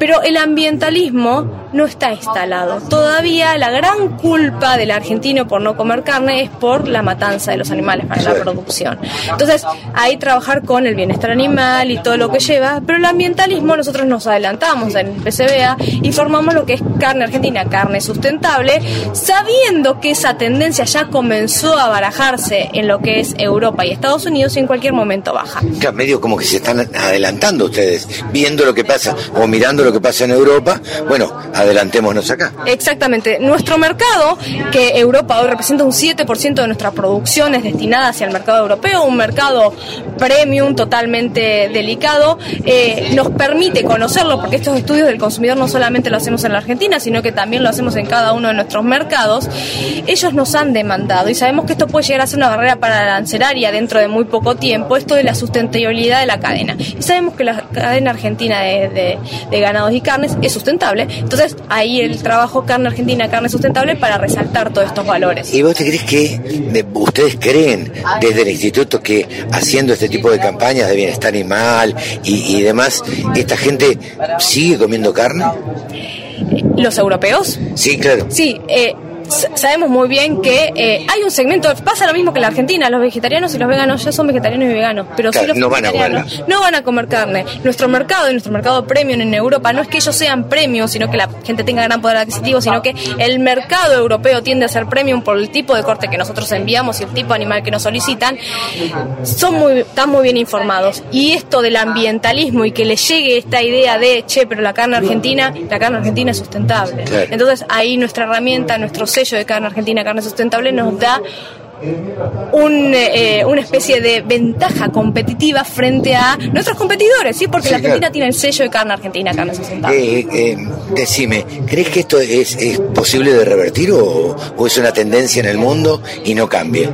pero el ambientalismo no está instalado. Todavía la gran culpa del argentino por no comer carne es por la matanza de los animales para la producción. Entonces, ahí trabajar con el bienestar animal y todo lo que lleva, pero el ambientalismo nosotros nos adelantamos en el PCBA y formamos lo que es carne argentina, carne sustentable, sabiendo que esa tendencia ya comenzó a barajarse en lo que es Europa y Estados Unidos y en cualquier momento baja. Medio como que se están adelantando ustedes, viendo lo que pasa o mirando lo que pasa en Europa, bueno, adelantémonos acá. Exactamente. Nuestro mercado, que Europa hoy representa un 7% de nuestra producción, es destinada hacia el mercado europeo, un mercado premium totalmente delicado, eh, nos permite conocerlo, porque estos estudios del consumidor no solamente lo hacemos en la Argentina, sino que también lo hacemos en cada uno de nuestros mercados. Ellos nos han demandado y sabemos que esto puede llegar a ser una barrera para la lanceraria dentro de muy poco tiempo, esto de la sustentabilidad de la cadena. Y sabemos que la cadena argentina de, de ganados y carnes es sustentable, entonces ahí el trabajo carne argentina, carne sustentable para resaltar todos estos valores. ¿Y vos te crees que ustedes creen desde el instituto que haciendo este tipo de campañas de bienestar animal y, y demás, esta gente sigue comiendo carne? ¿Los europeos? Sí, claro. Sí, eh, sabemos muy bien que eh, hay un segmento, pasa lo mismo que en la Argentina, los vegetarianos y los veganos ya son vegetarianos y veganos, pero los no van a no van a comer carne. Nuestro mercado y nuestro mercado premium en Europa no es que ellos sean premium, sino que la gente tenga gran poder adquisitivo, sino que el mercado europeo tiende a ser premium por el tipo de corte que nosotros enviamos y el tipo de animal que nos solicitan. Son muy, están muy bien informados. Y esto del ambientalismo y que les llegue esta idea de, che, pero la carne argentina, la carne argentina es sustentable. Entonces ahí nuestra herramienta, nuestro sello de carne argentina, carne sustentable, nos da un, eh, una especie de ventaja competitiva frente a nuestros competidores, ¿sí? Porque la Argentina tiene el sello de carne argentina, carne sustentable. Eh, eh, decime, ¿crees que esto es, es posible de revertir o, o, es una tendencia en el mundo y no cambia?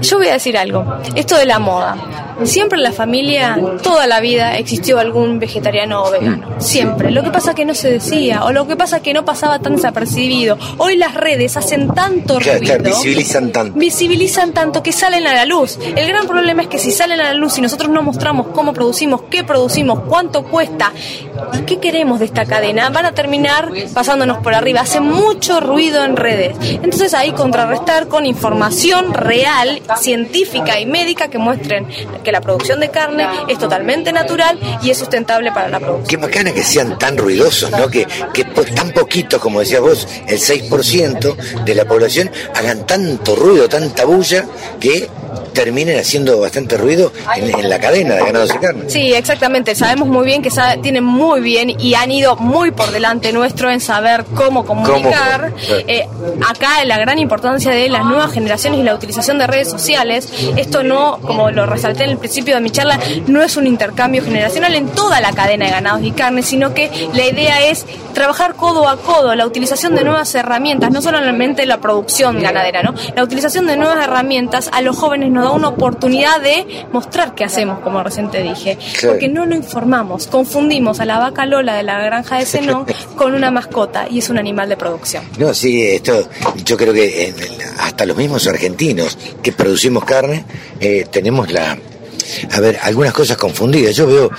Yo voy a decir algo, esto de la moda. Siempre en la familia, toda la vida, existió algún vegetariano o vegano. Mm. Siempre. Lo que pasa que no se decía, o lo que pasa que no pasaba tan desapercibido. Hoy las redes hacen tanto ruido. visibilizan tanto. Visibilizan tanto que salen a la luz. El gran problema es que si salen a la luz y nosotros no mostramos cómo producimos, qué producimos, cuánto cuesta y qué queremos de esta cadena, van a terminar pasándonos por arriba. Hace mucho ruido en redes. Entonces ahí contrarrestar con información real, científica y médica que muestren que la producción de carne es totalmente natural y es sustentable para la producción. Qué bacana que sean tan ruidosos, ¿no? Que, que tan poquitos, como decías vos, el 6% de la población hagan tanto ruido, tanta bulla, que terminen haciendo bastante ruido en, la cadena de ganados y carne. Sí, exactamente. Sabemos muy bien que tienen muy bien y han ido muy por delante nuestro en saber cómo comunicar. Eh, acá la gran importancia de las nuevas generaciones y la utilización de redes sociales. Esto no, como lo resalté en el principio de mi charla, no es un intercambio generacional en toda la cadena de ganados y carne, sino que la idea es trabajar codo a codo, la utilización de nuevas herramientas, no solamente la producción ganadera, ¿no? La utilización de nuevas herramientas a los jóvenes nos da una oportunidad de mostrar qué hacemos, como recién te dije, porque no lo informamos, confundimos a la vaca Lola de la granja de Zenón con una mascota y es un animal de producción. No, sí, esto yo creo que hasta los mismos argentinos que producimos carne eh, tenemos la a ver, algunas cosas confundidas. Yo veo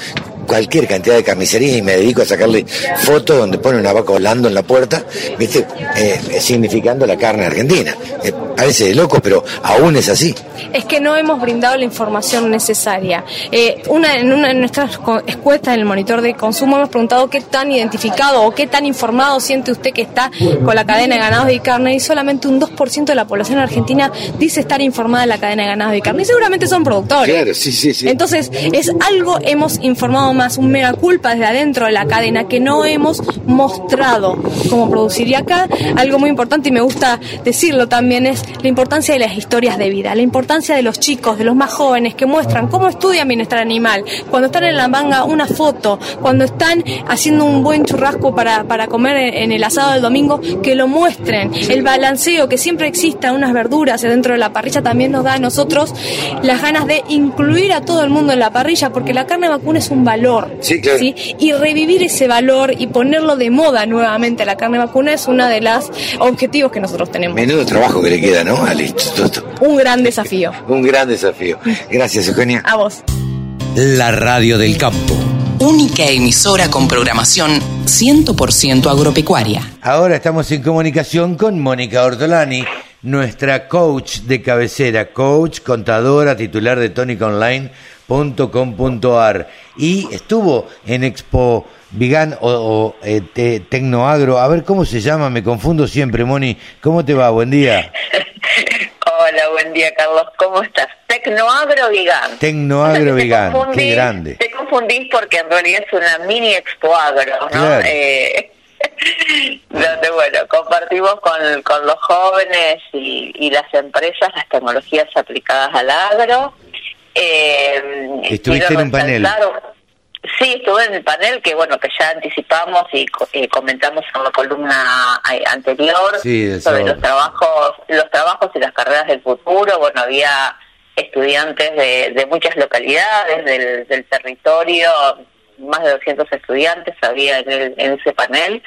cualquier cantidad de carnicería y me dedico a sacarle fotos donde pone una vaca volando en la puerta, ¿viste? Eh, significando la carne argentina. Eh, parece de loco, pero aún es así. Es que no hemos brindado la información necesaria. Eh, una, en una de nuestras encuestas en el monitor de consumo hemos preguntado qué tan identificado o qué tan informado siente usted que está con la cadena de ganados y carne y solamente un 2% de la población argentina dice estar informada de la cadena de ganados y carne y seguramente son productores. Claro, sí, sí, sí. Entonces, es algo hemos informado más, un mega culpa desde adentro de la cadena que no hemos mostrado cómo produciría acá. Algo muy importante y me gusta decirlo también es la importancia de las historias de vida, la importancia de los chicos, de los más jóvenes que muestran cómo estudian bienestar animal, cuando están en la manga una foto, cuando están haciendo un buen churrasco para, para comer en el asado del domingo, que lo muestren. El balanceo, que siempre exista unas verduras dentro de la parrilla, también nos da a nosotros las ganas de incluir a todo el mundo en la parrilla, porque la carne vacuna es un valor Sí, claro. Y revivir ese valor y ponerlo de moda nuevamente a la carne vacuna es uno de los objetivos que nosotros tenemos. Menudo trabajo que le queda, ¿no? Al instituto. Un gran desafío. Un gran desafío. Gracias, Eugenia. A vos. La radio del campo única emisora con programación 100% agropecuaria. Ahora estamos en comunicación con Mónica Ortolani, nuestra coach de cabecera, coach, contadora, titular de tonicaonline.com.ar y estuvo en Expo Vegan o, o, eh, te- Tecnoagro. A ver cómo se llama, me confundo siempre, Moni. ¿Cómo te va? Buen día. Hola, buen día, Carlos. ¿Cómo estás? Tecnoagro Vegan. Tecnoagro confundís- qué grande. Te confundís porque en realidad es una mini expo agro, ¿no? Claro. Eh, donde, bueno, compartimos con, con los jóvenes y, y las empresas las tecnologías aplicadas al agro. Eh, Estuviste en un panel. resaltar- Sí, estuve en el panel que bueno que ya anticipamos y eh, comentamos en la columna eh, anterior Sí, sobre los trabajos, los trabajos y las carreras del futuro. Bueno, había estudiantes de, de muchas localidades del, del territorio, más de 200 estudiantes había en, el- en ese panel.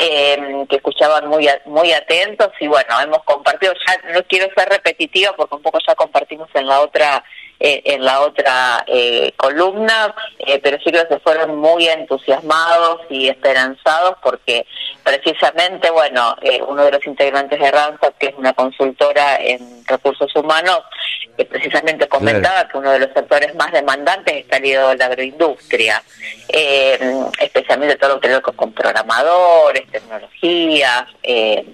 eh, que escuchaban muy a- muy atentos y bueno hemos compartido ya no quiero ser repetitiva porque un poco ya compartimos en la otra eh, en la otra eh, columna, eh, pero sí creo que fueron muy entusiasmados y esperanzados porque precisamente, bueno, eh, uno de los integrantes de Randstad, que es una consultora en recursos humanos, que precisamente comentaba que uno de los sectores más demandantes está ligado a la agroindustria, eh, especialmente todo lo que tiene que ver con programadores, tecnologías, eh,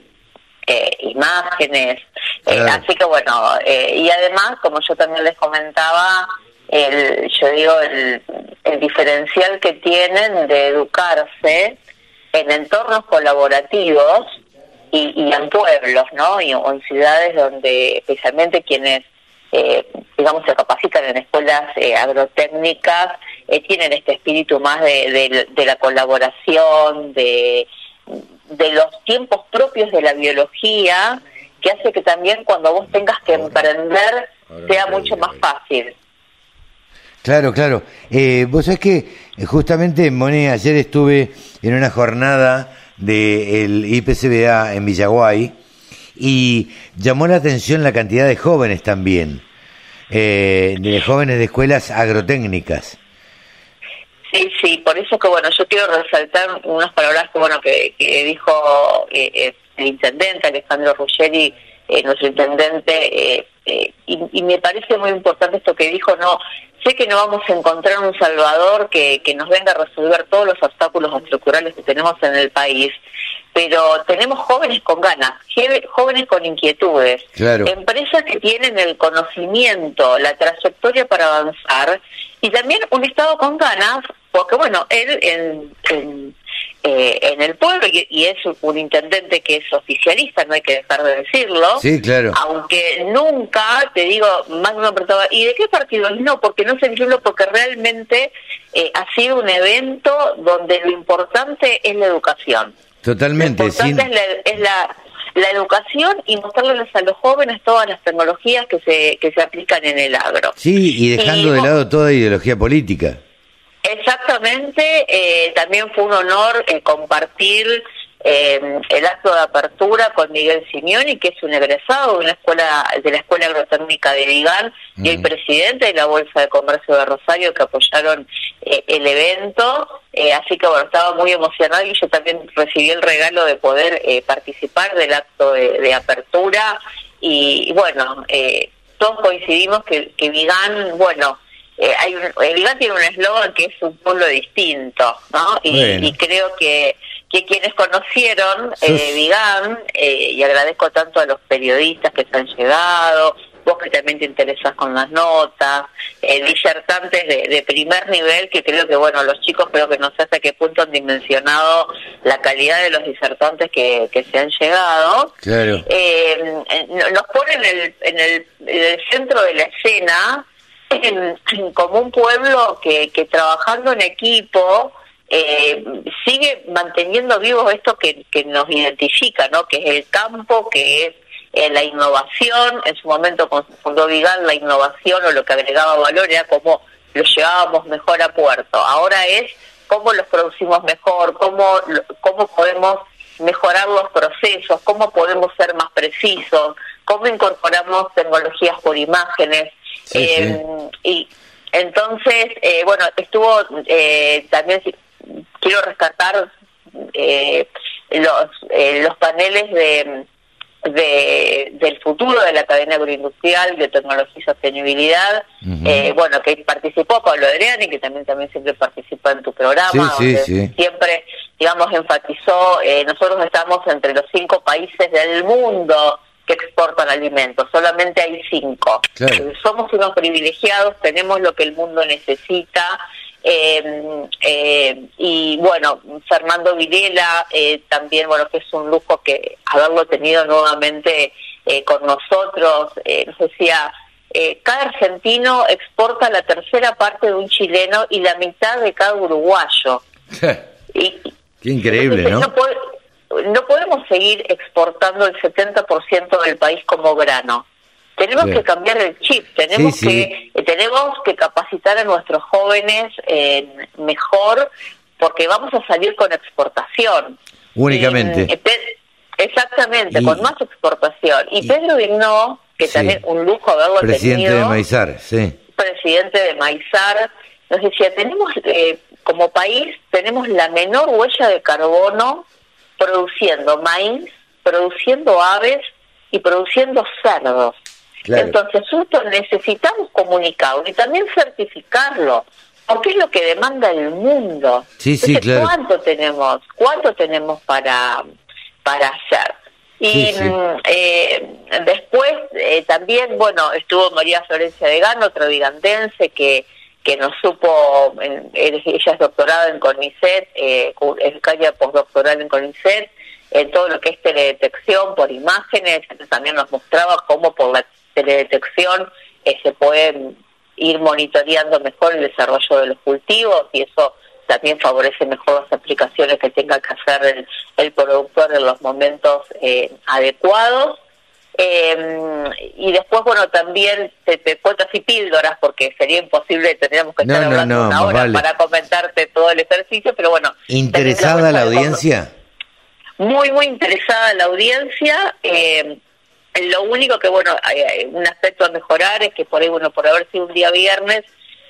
eh, imágenes. Eh, Claro. así que bueno, eh, y además, como yo también les comentaba, el, yo digo, el, el diferencial que tienen de educarse en entornos colaborativos y, y en pueblos, ¿no? Y, o en ciudades donde especialmente quienes, eh, digamos, se capacitan en escuelas eh, agrotécnicas, eh, tienen este espíritu más de, de- de la colaboración, de, de los tiempos propios de la biología, que hace que también cuando vos tengas que emprender sea mucho más fácil. Claro, claro. Eh, Vos sabés que eh, justamente, Moni, ayer estuve en una jornada del IPCBA en Villaguay y llamó la atención la cantidad de jóvenes también, eh, de jóvenes de escuelas agrotécnicas. Sí, sí, por eso que bueno, yo quiero resaltar unas palabras que bueno que, que dijo eh, eh, el intendente Alejandro Ruggeri, eh, nuestro intendente, eh, eh, y, y me parece muy importante esto que dijo, no, sé que no vamos a encontrar un Salvador que, que nos venga a resolver todos los obstáculos estructurales que tenemos en el país, pero tenemos jóvenes con ganas, jóvenes con inquietudes, Claro. empresas que tienen el conocimiento, la trayectoria para avanzar y también un Estado con ganas, porque bueno, él en, en, eh, en el pueblo, y, y es un intendente que es oficialista, no hay que dejar de decirlo, Sí, claro. aunque nunca, te digo, una persona, ¿y de qué partido? No, porque no se entiende, porque realmente eh, ha sido un evento donde lo importante es la educación. Totalmente, Lo sin, importante es, la, es la, la educación y mostrarles a los jóvenes todas las tecnologías que se, que se aplican en el agro. sí, y dejando Y de lado toda ideología política. Exactamente, eh, también fue un honor eh, compartir eh, el acto de apertura con Miguel Simeoni, que es un egresado de una escuela de la Escuela Agrotécnica de Vigan y el presidente de la Bolsa de Comercio de Rosario que apoyaron eh, el evento. Eh, así que bueno, estaba muy emocionado y yo también recibí el regalo de poder eh, participar del acto de, de apertura y, y bueno, eh, todos coincidimos que, que Vigan, bueno, eh, hay un, el tiene un eslogan que es un pueblo distinto, ¿no? Y, Bueno. y creo que, que quienes conocieron eh, eh, y agradezco tanto a los periodistas que se han llegado, vos que también te interesas con las notas, eh, disertantes de, de primer nivel, que creo que, bueno, los chicos creo que no sé hasta qué punto han dimensionado la calidad de los disertantes que, que se han llegado Claro. eh, eh, nos pone en el, en el, en el centro de la escena como un pueblo que, que trabajando en equipo eh, sigue manteniendo vivos esto que, nos identifica, ¿no? que es el campo, que es eh, la innovación. En su momento cuando se fundó Vigal, la innovación o lo que agregaba valor era cómo lo llevábamos mejor a puerto. Ahora es cómo los producimos mejor, cómo, cómo podemos mejorar los procesos, cómo podemos ser más precisos, cómo incorporamos tecnologías por imágenes. Sí, eh, Y entonces, eh, bueno, estuvo eh, también, quiero rescatar eh, los, eh, los paneles de, de- del futuro de la cadena agroindustrial, de tecnología y sostenibilidad, eh, bueno, que participó Pablo Adriani, que también, también siempre participa en tu programa, Sí, sí. siempre, digamos, enfatizó, eh, nosotros estamos entre los cinco países del mundo que exportan alimentos, solamente hay cinco. Claro. Eh, Somos unos privilegiados, tenemos lo que el mundo necesita. eh, eh, y bueno, Fernando Videla eh, también, bueno, que es un lujo que haberlo tenido nuevamente eh, con nosotros, eh, nos decía, eh, cada argentino exporta la tercera parte de un chileno y la mitad de cada uruguayo. Y, Qué increíble, ¿no? puede- no podemos seguir exportando el 70% del país como grano. Tenemos que cambiar el chip, tenemos Sí, sí. que eh, tenemos que capacitar a nuestros jóvenes eh, mejor porque vamos a salir con exportación. Únicamente. Y, eh, exactamente, Y- con más exportación. Y, Pedro Vignó, que Sí. también un lujo haberlo Presidente tenido de Maizar, sí. presidente de Maizar, nos decía, tenemos, eh, como país, tenemos la menor huella de carbono produciendo maíz, produciendo aves y produciendo cerdos. Claro. Entonces, nosotros necesitamos comunicarlo y también certificarlo, porque es lo que demanda el mundo. Sí, sí, Entonces, claro. ¿Cuánto tenemos? ¿Cuánto tenemos para, para hacer? Y Sí, sí. mm, eh, después eh, también, bueno, estuvo María Florencia de Gano, otra vigandense que que nos supo, ella es doctorada en CONICET, eh, es becaria postdoctoral en CONICET, en todo lo que es teledetección por imágenes, también nos mostraba cómo por la teledetección eh, se puede ir monitoreando mejor el desarrollo de los cultivos y eso también favorece mejor las aplicaciones que tenga que hacer el, el productor en los momentos eh, adecuados. Eh, y después, bueno, también te, te cuentas y píldoras, porque sería imposible, tendríamos que No, estar no, hablando no, una hora vale. para comentarte todo el ejercicio, pero bueno. ¿Interesada la audiencia? Muy, muy interesada la audiencia. eh, lo único que, bueno, hay, hay un aspecto a mejorar es que por ahí, bueno, por haber sido un día viernes,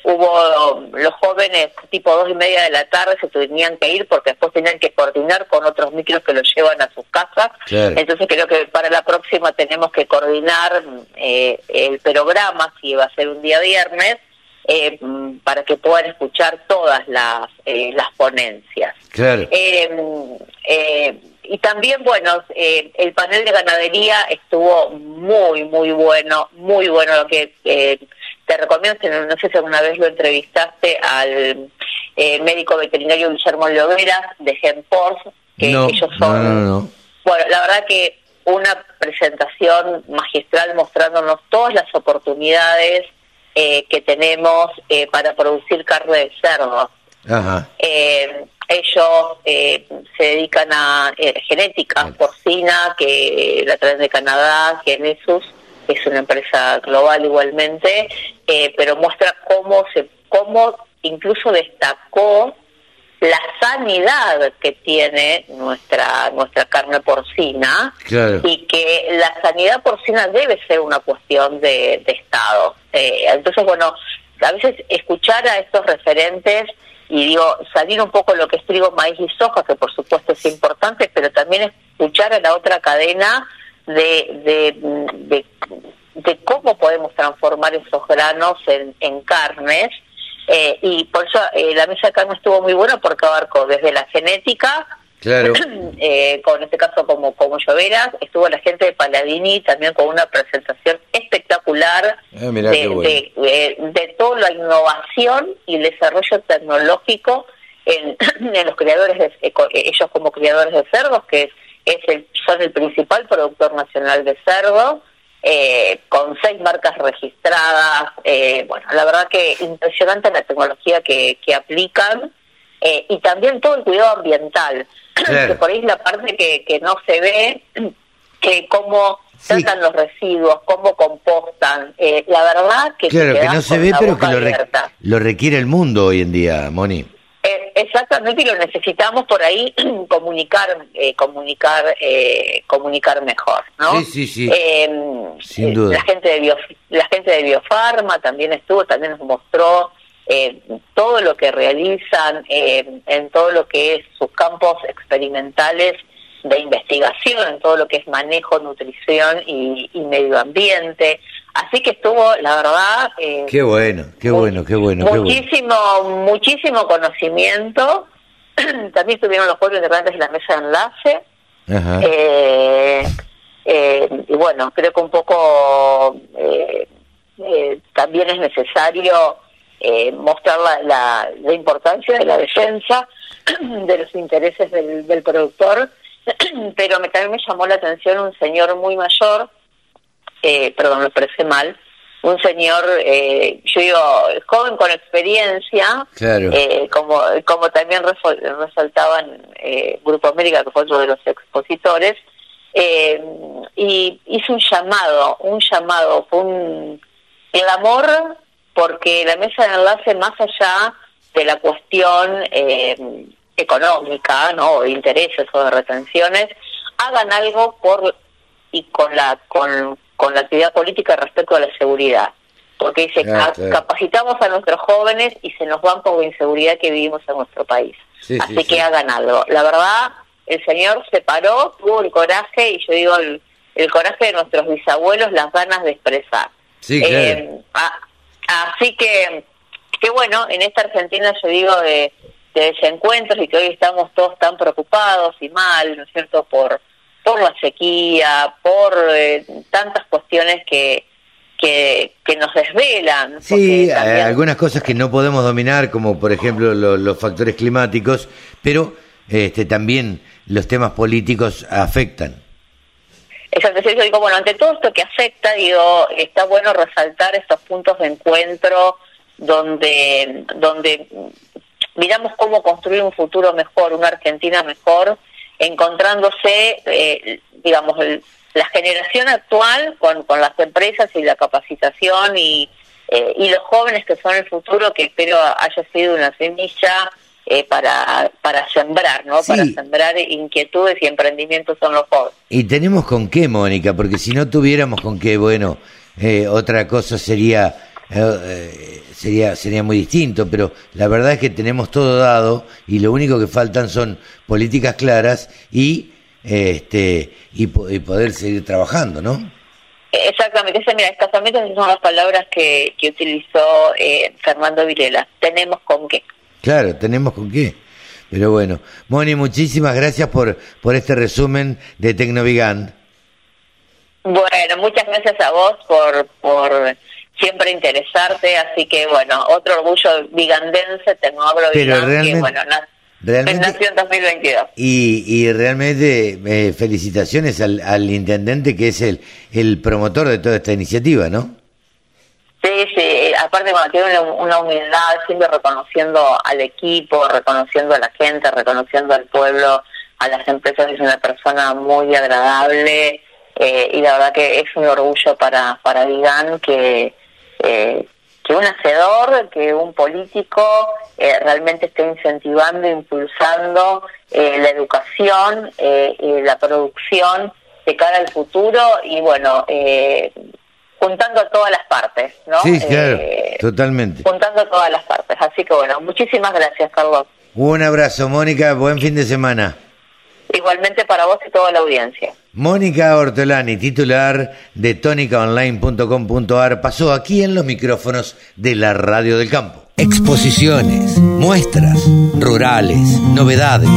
hubo los jóvenes tipo dos y media de la tarde se tenían que ir porque después tenían que coordinar con otros micros que los llevan a sus casas. Claro. Entonces creo que para la próxima tenemos que coordinar eh, el programa, si va a ser un día viernes, eh, para que puedan escuchar todas las, eh, las ponencias. Claro. Eh, eh, y también, bueno, eh, el panel de ganadería estuvo muy, muy bueno, muy bueno. Lo que te recomiendo, no, sé si alguna vez lo entrevistaste al eh, médico veterinario Guillermo Lloveras de Genpors, que no, ellos son no, no. bueno, la verdad que una presentación magistral mostrándonos todas las oportunidades eh, que tenemos eh, para producir carne de cerdo. Ajá. Eh, ellos eh, se dedican a eh, genética porcina, que la traen de Canadá, Genesus, es una empresa global igualmente, eh, pero muestra cómo se, cómo incluso destacó la sanidad que tiene nuestra nuestra carne porcina Claro. y que la sanidad porcina debe ser una cuestión de, de Estado. Eh, entonces, bueno, a veces escuchar a estos referentes y digo, salir un poco de lo que es trigo, maíz y soja, que por supuesto es importante, pero también escuchar a la otra cadena de, de, de, cómo podemos transformar esos granos en, en carnes. Eh, y por eso eh, la mesa de carne estuvo muy buena porque abarcó desde la genética, Claro. eh, con este caso como, como Lloveras, estuvo la gente de Paladini también con una presentación espectacular Ah, de, bueno. de, de toda la innovación y el desarrollo tecnológico en, en los criadores, de, ellos como criadores de cerdos, que es, el, son el principal productor nacional de cerdo, eh, con seis marcas registradas. eh, bueno, la verdad que impresionante la tecnología que, que aplican eh, y también todo el cuidado ambiental, Claro. que por ahí es la parte que, que no se ve, que cómo tratan los residuos, cómo compostan. Eh, la verdad que Claro, que no se ve, pero que re- lo requiere el mundo hoy en día, Moni. Eh, exactamente, y lo necesitamos por ahí comunicar, eh, comunicar, eh, comunicar mejor, ¿no? Sí, sí, sí. Eh, Sin duda. La gente de Bio- la gente de Biofarma también estuvo, también nos mostró eh, todo lo que realizan eh, en todo lo que es sus campos experimentales de investigación, en todo lo que es manejo, nutrición y, y medio ambiente. Así que estuvo, la verdad, eh, Qué bueno, qué bueno, qué bueno, qué bueno. muchísimo, muchísimo conocimiento. También estuvieron los pueblos integrantes de la mesa de enlace. Ajá. Eh, eh, y bueno, creo que un poco eh, eh, también es necesario eh, mostrar la, la, la importancia de la defensa de los intereses del, del productor, pero me, también me llamó la atención un señor muy mayor, eh, perdón, lo expresé mal, un señor, eh, yo digo, joven con experiencia, Claro. eh, como, como también resaltaban eh, Grupo América, que fue otro de los expositores, eh, y hizo un llamado, un llamado, fue un clamor porque la mesa de enlace, más allá de la cuestión eh, económica, ¿no? de intereses o de retenciones, hagan algo por y con la con, con la actividad política respecto a la seguridad. Porque dice, Ah, "Ca- claro. capacitamos a nuestros jóvenes y se nos van por la inseguridad que vivimos en nuestro país. Sí, Así sí, que sí. hagan algo. La verdad, el señor se paró, tuvo el coraje, y yo digo, el, el coraje de nuestros bisabuelos, las ganas de expresar. Sí, claro. Eh, a- así que, que bueno, en esta Argentina yo digo de, de desencuentros y que hoy estamos todos tan preocupados y mal, ¿no es cierto?, por, por la sequía, por eh, tantas cuestiones que, que, que nos desvelan. Sí, también- algunas cosas que no podemos dominar, como por ejemplo lo- los factores climáticos, pero este, también los temas políticos afectan. Exacto, yo digo, bueno, ante todo esto que afecta, digo, está bueno resaltar estos puntos de encuentro donde, donde miramos cómo construir un futuro mejor, una Argentina mejor, encontrándose, eh, digamos, el- la generación actual con, con las empresas y la capacitación y, eh, y los jóvenes que son el futuro, que espero haya sido una semilla eh, para, para sembrar, ¿no? Sí. Para sembrar inquietudes y emprendimientos en los jóvenes. Y tenemos con qué, Mónica, porque si no tuviéramos con qué, bueno, eh, otra cosa sería, eh, sería, sería muy distinto, pero la verdad es que tenemos todo dado y lo único que faltan son políticas claras y, este, y, y poder seguir trabajando, ¿no? Exactamente, ese, mira, escasamente esas son las palabras que, que utilizó eh, Fernando Vilela. Tenemos con qué. Claro, tenemos con qué. Pero bueno, Moni, muchísimas gracias por, por este resumen de Tecnovigand. Bueno, muchas gracias a vos por, por siempre interesarte, así que bueno, otro orgullo vigandense, Tecnoagro Pero Vigán, que realmente- bueno, na- Realmente, nació en 2022. y, y realmente eh, felicitaciones al, al intendente que es el, el promotor de toda esta iniciativa, ¿no? Sí, sí, aparte bueno, tiene una, una humildad, siempre reconociendo al equipo, reconociendo a la gente, reconociendo al pueblo, a las empresas, es una persona muy agradable eh, y la verdad que es un orgullo para, para Vigán que, eh, que un hacedor, que un político eh, realmente esté incentivando, impulsando eh, la educación, eh, la producción de cara al futuro y bueno, eh, juntando a todas las partes, ¿no? Sí, claro, Eh, totalmente. juntando a todas las partes. Así que bueno, muchísimas gracias, Carlos. Un abrazo, Mónica, buen fin de semana. Igualmente para vos y toda la audiencia. Mónica Ortolani, titular de tónicaonline.com.ar, pasó aquí en los micrófonos de la Radio del Campo. Exposiciones, muestras, rurales, novedades.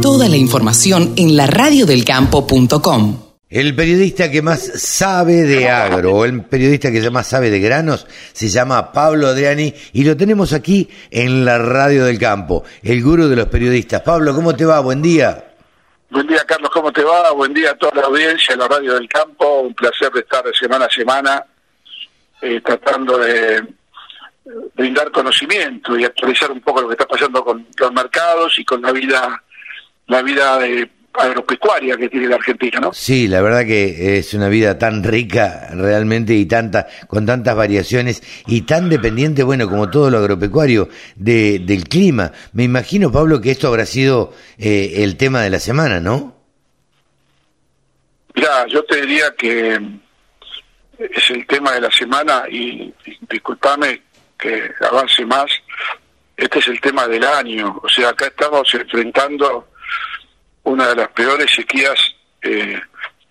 Toda la información en laradiodelcampo.com. El periodista que más sabe de agro, o el periodista que más sabe de granos, se llama Pablo Adriani y lo tenemos aquí en la Radio del Campo, el gurú de los periodistas. Pablo, ¿cómo te va? Buen día. Buen día, Carlos, ¿cómo te va? Buen día a toda la audiencia de la Radio del Campo. Un placer estar de semana a semana eh, tratando de brindar conocimiento y actualizar un poco lo que está pasando con los mercados y con la vida la vida de, agropecuaria que tiene la Argentina, ¿no? Sí, la verdad que es una vida tan rica realmente y tanta con tantas variaciones y tan dependiente, bueno, como todo lo agropecuario de, del clima. Me imagino, Pablo, que esto habrá sido eh, el tema de la semana, ¿no? Ya, yo te diría que es el tema de la semana y, y disculpame que avance más, este es el tema del año, o sea, acá estamos enfrentando una de las peores sequías eh,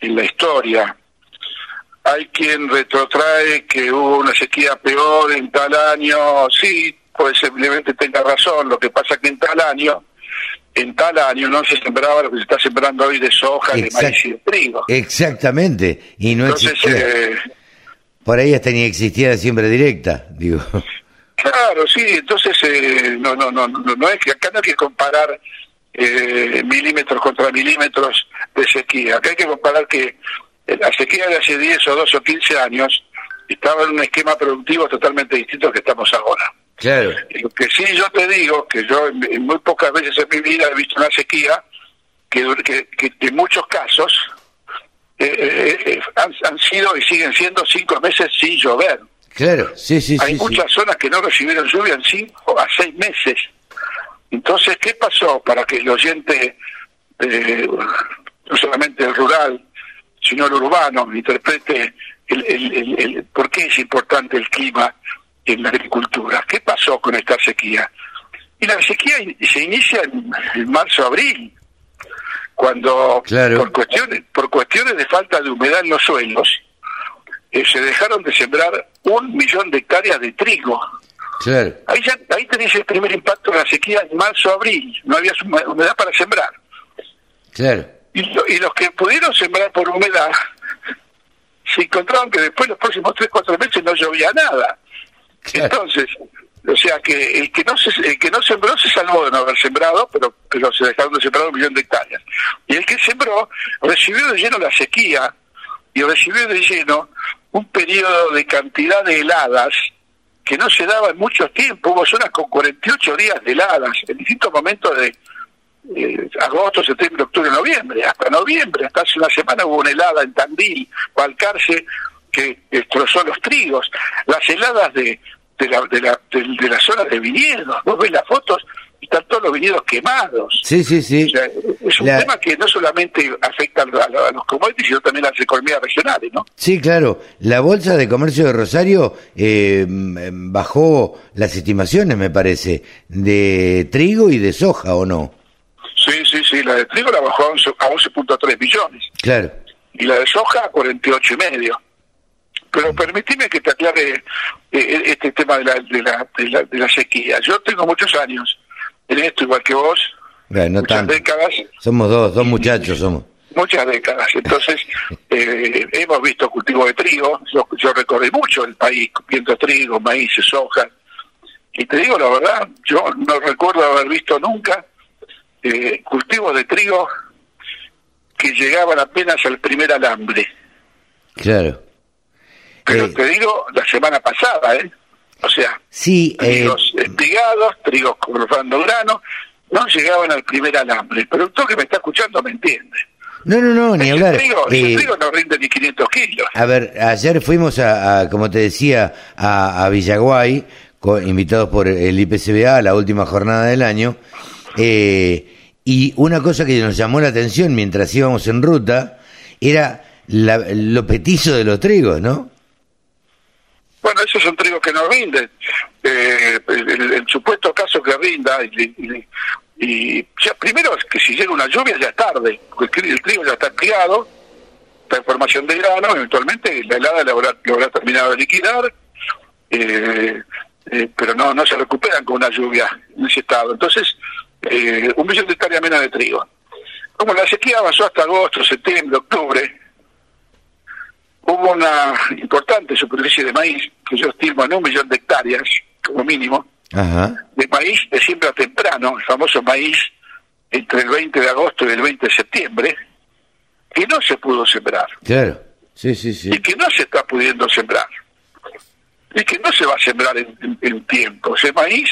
en la historia. Hay quien retrotrae que hubo una sequía peor en tal año, sí, posiblemente tenga razón, lo que pasa que en tal año, en tal año no se sembraba lo que se está sembrando hoy de soja, de maíz y de trigo. Exactamente, y no Entonces, eh, Por ahí hasta ni existía la siembra directa, digo. Claro, sí, entonces eh, no, no, no, no, no es que acá no hay que comparar eh, milímetros contra milímetros de sequía. Acá hay que comparar que la sequía de hace 10 o 12 o 15 años estaba en un esquema productivo totalmente distinto al que estamos ahora. Claro. Y Lo que sí yo te digo, que yo en, muy pocas veces en mi vida he visto una sequía que, que, que en muchos casos eh, eh, eh, han, han sido y siguen siendo cinco meses sin llover. Claro, sí, sí, Hay sí. sí. muchas zonas que no recibieron lluvia en cinco a seis meses. Entonces, ¿qué pasó para que el oyente, eh, no solamente el rural, sino el urbano, interprete el, el- el- el- por qué es importante el clima en la agricultura? ¿Qué pasó con esta sequía? Y la sequía se inicia en, en marzo-abril, cuando por cuestiones por cuestiones de falta de humedad en los suelos eh, se dejaron de sembrar un millón de hectáreas de trigo. Claro. Ahí, ya, ahí tenés el primer impacto de la sequía en marzo-abril. No había hume- humedad para sembrar. Claro. Y, lo- y los que pudieron sembrar por humedad se encontraron que después los próximos 3 4 meses no llovía nada. Entonces, o sea que el que no se, el que no sembró se salvó de no haber sembrado, pero pero se dejaron de sembrar un millón de hectáreas. Y el que sembró recibió de lleno la sequía y recibió de lleno un periodo de cantidad de heladas que no se daba en mucho tiempo. Hubo zonas con 48 días de heladas en distintos momentos de agosto, septiembre, octubre, noviembre. Hasta noviembre, hasta hace una semana hubo una helada en Tandil, Balcarce, que destrozó los trigos. Las heladas de, de, la, de, la, de, de la zona de viñedos. Vos ves las fotos están todos los viñedos quemados. Sí, sí, sí. O sea, es un La- tema que no solamente afecta a, lo- a los commodities, sino también a las economías regionales, ¿no? Sí, claro. La Bolsa de Comercio de Rosario eh, mm, bajó las estimaciones, me parece, de trigo y de soja, ¿o no? Sí, sí, sí, la de trigo la bajó a 11 a 11.3 billones Claro. y la de soja a 48 y medio. Pero permitime que te aclare eh, este tema de la, de, la, de, la, de la sequía. Yo tengo muchos años en esto, igual que vos, Bueno, no muchas tanto. décadas, Somos dos, dos muchachos somos. muchas décadas. Entonces, eh, hemos visto cultivo de trigo, yo, yo recorrí mucho el país viendo trigo, maíz, soja. Y te digo la verdad, yo no recuerdo haber visto nunca eh, cultivos de trigo que llegaban apenas al primer alambre. Claro. Pero te digo, la semana pasada, ¿eh? O sea, Sí, eh, trigos espigados, trigos cortando grano, no llegaban al primer alambre. El productor que me está escuchando me entiende. no, no, no, ni hablar. trigo, ese Eh, trigo no rinde ni 500 kilos. A ver, ayer fuimos a, a, como te decía, a, a Villaguay, co- invitados por el IPCBA a la última jornada del año, eh, y una cosa que nos llamó la atención mientras íbamos en ruta era la- lo petizo de los trigos, ¿no? Bueno, esos son trigos que no rinden. Eh, el, supuesto caso que rinda, y, ya, primero es que si llega una lluvia ya es tarde, el, trigo ya está criado, está en formación de grano, eventualmente la helada lo habrá, lo habrá terminado de liquidar, eh, eh, pero no no se recuperan con una lluvia en ese estado. Entonces, un millón de hectáreas menos de trigo. Como la sequía avanzó hasta agosto, septiembre, octubre, hubo una importante superficie de maíz, que yo estimo en un millón de hectáreas, como mínimo, Ajá. de maíz de siembra temprano, el famoso maíz entre el 20 de agosto y el 20 de septiembre, que no se pudo sembrar Claro. Sí, sí, sí. y que no se está pudiendo sembrar y que no se va a sembrar en, en- en tiempo. Ese maíz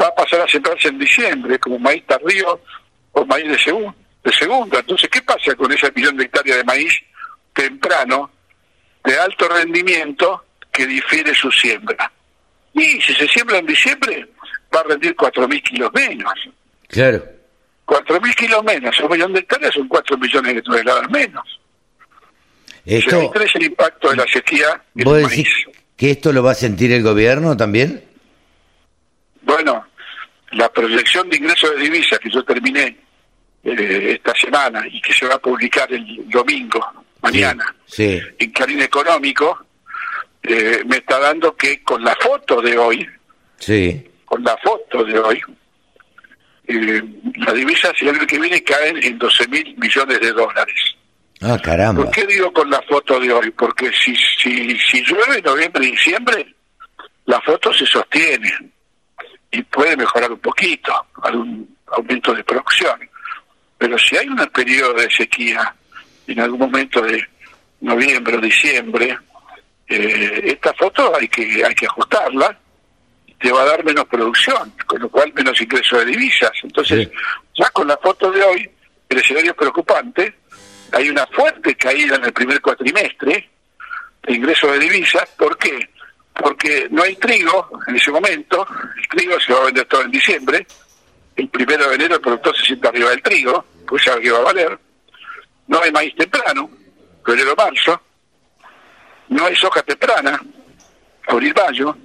va a pasar a sembrarse en diciembre como maíz tardío o maíz de, segun- de segunda. Entonces, ¿qué pasa con esa millón de hectáreas de maíz temprano, de alto rendimiento, que difiere su siembra? Y si se siembra en diciembre, va a rendir 4.000 kilos menos. Claro. 4.000 kilos menos, un millón de hectáreas son 4 millones de toneladas menos. Esto, O sea, ahí tenés el impacto de la sequía en ¿Vos el decís maíz. que esto lo va a sentir el gobierno también? Bueno, la proyección de ingresos de divisas que yo terminé eh, esta semana y que se va a publicar el domingo, mañana, Sí. en Clarín Económico, eh, me está dando que con la foto de hoy, Sí. con la foto de hoy, eh, las divisas el año que viene caen en 12 mil millones de dólares. Ah, caramba. ¿Por qué digo con la foto de hoy? Porque si, si, si llueve en noviembre y diciembre, la foto se sostiene y puede mejorar un poquito, algún aumento de producción. Pero si hay un periodo de sequía en algún momento de noviembre o diciembre, eh, esta foto hay que hay que ajustarla te va a dar menos producción, con lo cual menos ingreso de divisas. Entonces, ya con la foto de hoy, el escenario es preocupante. Hay una fuerte caída en el primer cuatrimestre de ingreso de divisas. ¿Por qué? Porque no hay trigo en ese momento. El trigo se va a vender todo en diciembre. El primero de enero el productor se sienta arriba del trigo, pues sabe que va a valer. No hay maíz temprano, febrero-marzo. No hay soja temprana, abril-mayo.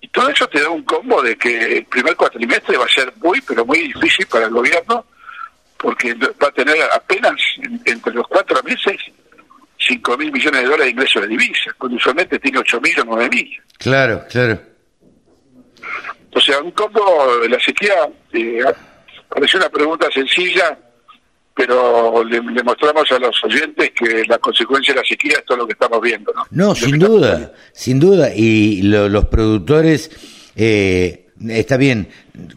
Y todo eso te da un combo de que el primer cuatrimestre va a ser muy, pero muy difícil para el gobierno, porque va a tener apenas en- entre los cuatro meses 5 mil millones de dólares de ingresos de divisas, cuando usualmente tiene 8 mil o 9 mil. Claro, claro. O sea, un combo la sequía, eh, pareció una pregunta sencilla, pero le, le mostramos a los oyentes que la consecuencia de la sequía es todo lo que estamos viendo, ¿no? No, sin duda, sin duda. Y lo- los productores, eh, está bien,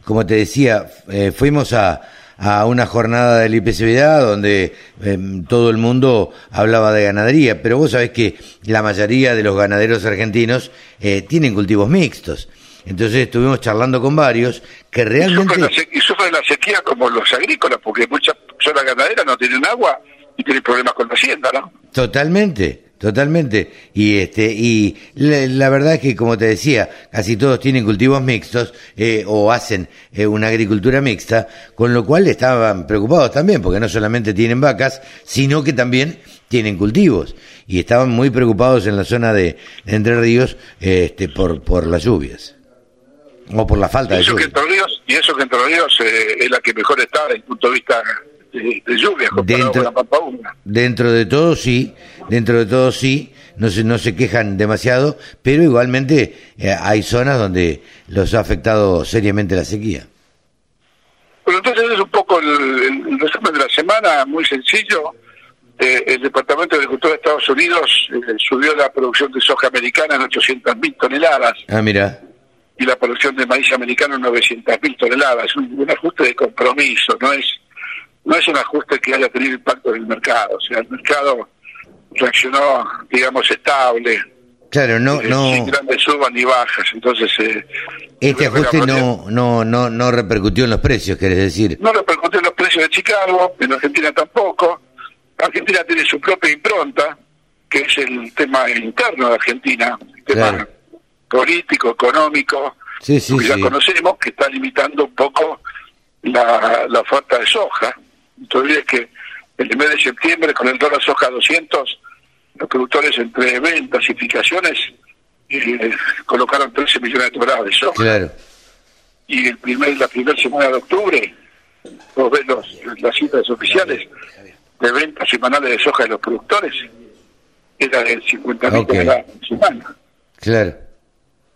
como te decía, eh, fuimos a, a una jornada del IPCBA donde eh, todo el mundo hablaba de ganadería, pero vos sabés que la mayoría de los ganaderos argentinos eh, tienen cultivos mixtos. Entonces estuvimos charlando con varios que realmente... y sufren la sequía como los agrícolas, porque muchas zonas ganaderas no tienen agua y tienen problemas con la hacienda, ¿no? Totalmente, totalmente. Y este y la, la verdad es que como te decía, casi todos tienen cultivos mixtos eh, o hacen eh, una agricultura mixta, con lo cual estaban preocupados también, porque no solamente tienen vacas, sino que también tienen cultivos y estaban muy preocupados en la zona de, de Entre Ríos este por por las lluvias o por la falta de eso que lluvia. Entre Ríos, y eso que Entre Ríos eh, es la que mejor está desde el punto de vista de, de lluvia, comparado Dentro- con la Pampa Húmeda. Dentro de todo sí, dentro de todo sí, no se, no se quejan demasiado, pero igualmente eh, hay zonas donde los ha afectado seriamente la sequía. Bueno, entonces es un poco el, el- el resumen de la semana, muy sencillo. Eh, el Departamento de Agricultura de Estados Unidos eh, subió la producción de soja americana en 800.000 toneladas Ah, mira, y la producción de maíz americano en 900.000 toneladas. Es un, un ajuste de compromiso, no es no es un ajuste que haya tenido impacto en el mercado. O sea, el mercado reaccionó, digamos, estable, claro, no, eh, sin no, grandes subas ni bajas. Entonces, eh, este ajuste no, no, no, no repercutió en los precios, querés decir. No repercutió en los precios de Chicago, en Argentina tampoco. Argentina tiene su propia impronta, que es el tema interno de Argentina, el tema Claro. Político, económico, Sí, sí, que ya sí. conocemos, que está limitando un poco la, la oferta de soja. Entonces, que el mes de septiembre, con el dólar soja 200, los productores entre ventas y fijaciones eh, colocaron 13 millones de toneladas de soja Claro, y el primer, la primera semana de octubre, vos ves los, las cifras oficiales de ventas semanales de soja de los productores, era de 50 mil Ok. toneladas por semana. claro,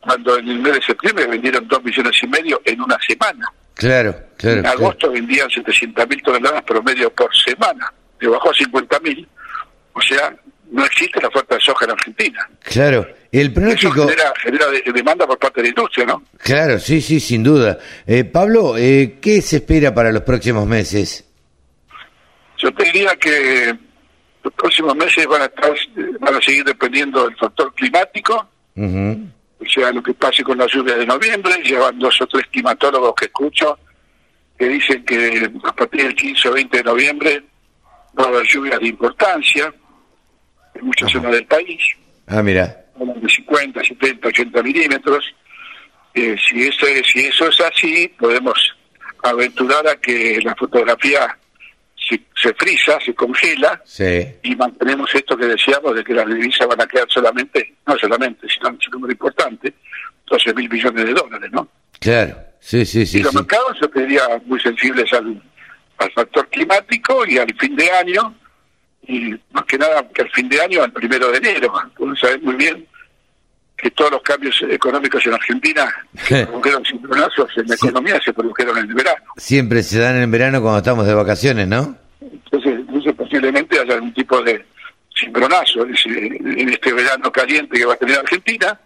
Cuando en el mes de septiembre vendieron 2 millones y medio en una semana. claro, claro. en claro. agosto vendían 700 mil toneladas promedio por semana. Le bajó a 50 mil. O sea, no existe la oferta de soja en Argentina. Claro, el Eso pronóstico... genera, genera de- demanda por parte de la industria, ¿no? Claro, sí, sí, sin duda. Eh, Pablo, eh, ¿qué se espera para los próximos meses? Yo te diría que los próximos meses van a estar, van a seguir dependiendo del factor climático, Ujú. O sea, lo que pase con la lluvia de noviembre, llevan dos o tres climatólogos que escucho, que dicen que a partir del 15 o 20 de noviembre va a haber lluvias de importancia en muchas zonas del país, Ah, mira. de 50, 70, 80 milímetros. Eh, si, eso es, si eso es así, podemos aventurar a que la fotografía se, se frisa, se congela Sí. y mantenemos esto que decíamos de que las divisas van a quedar solamente, no solamente, sino un número importante, 12 mil millones de dólares, ¿no? Claro. Sí, sí, sí. y los sí. mercados diría muy sensibles al, al factor climático y al fin de año, y más que nada que al fin de año, al primero de enero. Uno sabe muy bien que todos los cambios económicos en Argentina se produjeron sincronazos en la economía, se produjeron en el verano. Siempre se dan en verano cuando estamos de vacaciones, ¿no? Posiblemente haya algún tipo de sincronazo en, este verano caliente que va a tener Argentina,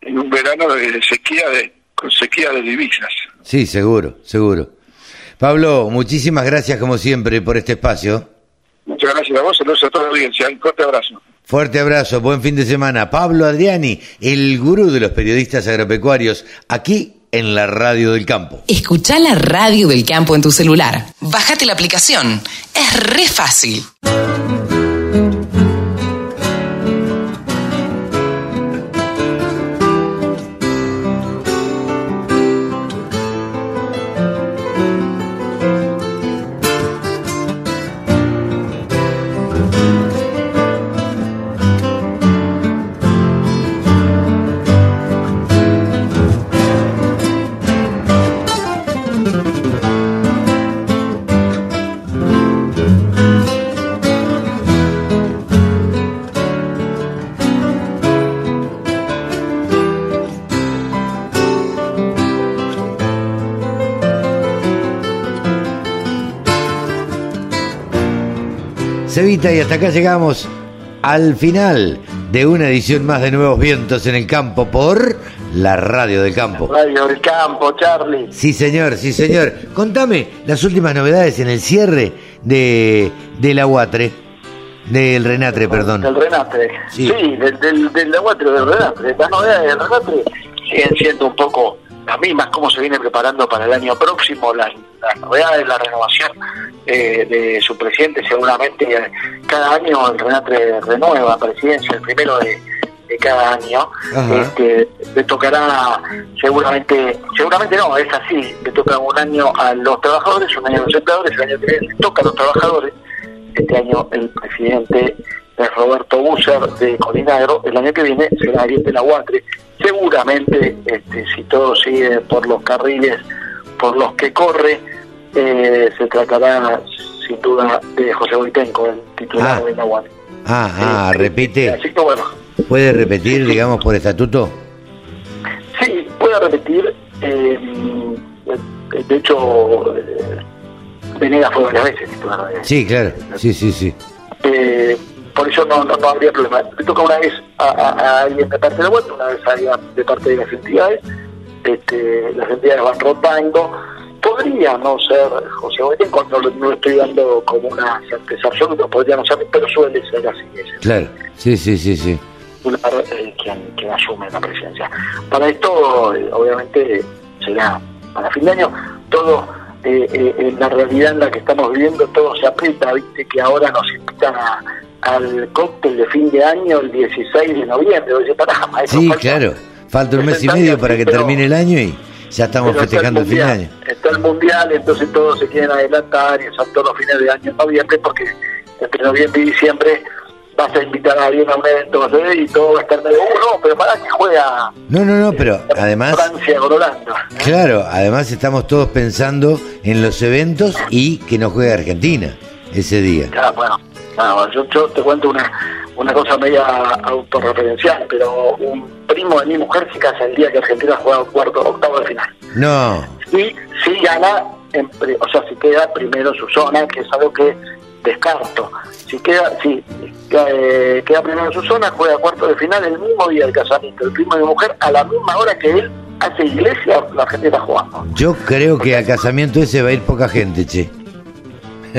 en un verano de sequía de con sequía de divisas. Sí, seguro, seguro. Pablo, muchísimas gracias como siempre por este espacio. Muchas gracias a vos, saludos a toda la audiencia. Un corte abrazo. Fuerte abrazo, buen fin de semana. Pablo Adriani, el gurú de los periodistas agropecuarios, aquí en la Radio del Campo. Escucha la radio del campo en tu celular. Bájate la aplicación. Es re fácil. Y hasta acá llegamos al final de una edición más de Nuevos Vientos en el Campo por la Radio del Campo. Radio del Campo, Charlie. Sí, señor, sí, señor. Contame las últimas novedades en el cierre de, de la Huatre, del Renatre, perdón. Del Renatre. Sí. Sí, del, del, del aguatre del Renatre. Las novedades del Renatre siguen siendo un poco las mismas, cómo se viene preparando para el año próximo, las, las novedades, la renovación eh, de su presidente. Seguramente eh, cada año el Renatre renueva presidencia, el primero de, de cada año. Ajá. Este, le tocará seguramente, seguramente no, es así, le toca un año a los trabajadores, un año a los empleadores, el año que viene le toca a los trabajadores. Este año el presidente es Roberto Busser de Colinagro, el año que viene será Ariel de la. Seguramente, este, si todo sigue por los carriles por los que corre, eh, se tratará sin duda de José Boitenco, el titular Ah. de la. Ah, ah, repite. Así que bueno, ¿Puede repetir, digamos, por estatuto? Sí, puedo repetir. eh, de hecho, eh, Venegas fue varias veces titular de- Sí, claro. Sí, sí, sí. Eh, por eso no, no, no habría problema. Le toca una vez a, a- a alguien de parte de la vuelta, una vez a alguien de parte de las entidades. Este, las entidades van rotando. Podría no ser José Boitenco, no, lo- no lo estoy dando como una certeza absoluta, podría no ser, pero suele ser así. Es Claro. Sí, sí, sí, sí. titular eh, quien, quien asume la presidencia. Para esto, eh, obviamente, será para fin de año. Todo, eh, eh, en la realidad en la que estamos viviendo, todo se aprieta. Viste que ahora nos invitan a- al cóctel de fin de año el 16 de noviembre. Oye, pará, maestro, Sí, falta- claro. Falta un mes y 60 medio para que pero- termine el año y ya estamos festejando el fin de año. Está el mundial, entonces todos se quieren adelantar y son todos los fines de año en noviembre, porque entre noviembre y diciembre vas a invitar a alguien a un evento vas a ver, y todo va a estar medio uno, pero para que juega No, no, no, pero además, Francia con Holanda. claro, además estamos todos pensando en los eventos y que no juegue Argentina ese día. Ya, bueno, no, yo, yo te cuento una, una cosa media autorreferencial, pero un primo de mi mujer se casa el día que Argentina juega cuarto, octavo de final. No, Y si gana, en o sea, si queda primero en su zona, que es algo que descarto. Si queda, si eh, queda primero en su zona, juega cuarto de final el mismo día del casamiento. El primo de mi mujer, a la misma hora que él hace iglesia, la gente está jugando. yo creo que al casamiento ese va a ir poca gente, che.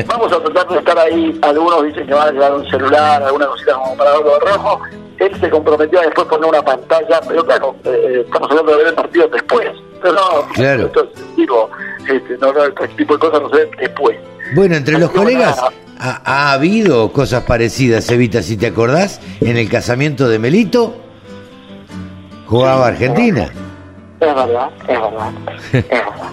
Vamos a tratar de estar ahí. Algunos dicen que van a llevar un celular, alguna cosita como para verlo de rojo. Él se comprometió a después poner una pantalla, pero claro, eh, estamos hablando de ver el partido después. Pero no, Claro. entonces, digo, Este, no, no, este tipo de cosas no se ven después. Bueno, entre los Así colegas ha, ha habido cosas parecidas, Evita, si te acordás, en el casamiento de Melito, jugaba Argentina. Es verdad, es verdad, es verdad.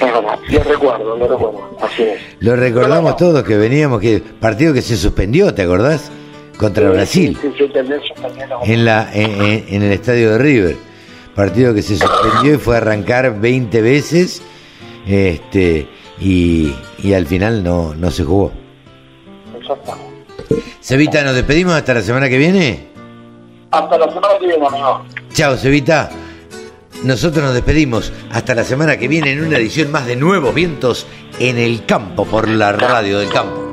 Es verdad, lo recuerdo, lo recuerdo, así es. Lo recordamos todos que veníamos, que partido que se suspendió, ¿te acordás? Contra Brasil, Sí, sí, también, yo también lo- en, la, en, el estadio de River. Partido que se suspendió y fue a arrancar 20 veces este y, y al final no, no se jugó. Exactamente. Cevita, nos despedimos hasta la semana que viene. Hasta la semana que viene, amigo. Chao, Cevita. Nosotros nos despedimos hasta la semana que viene en una edición más de Nuevos Vientos en el campo por la radio del campo.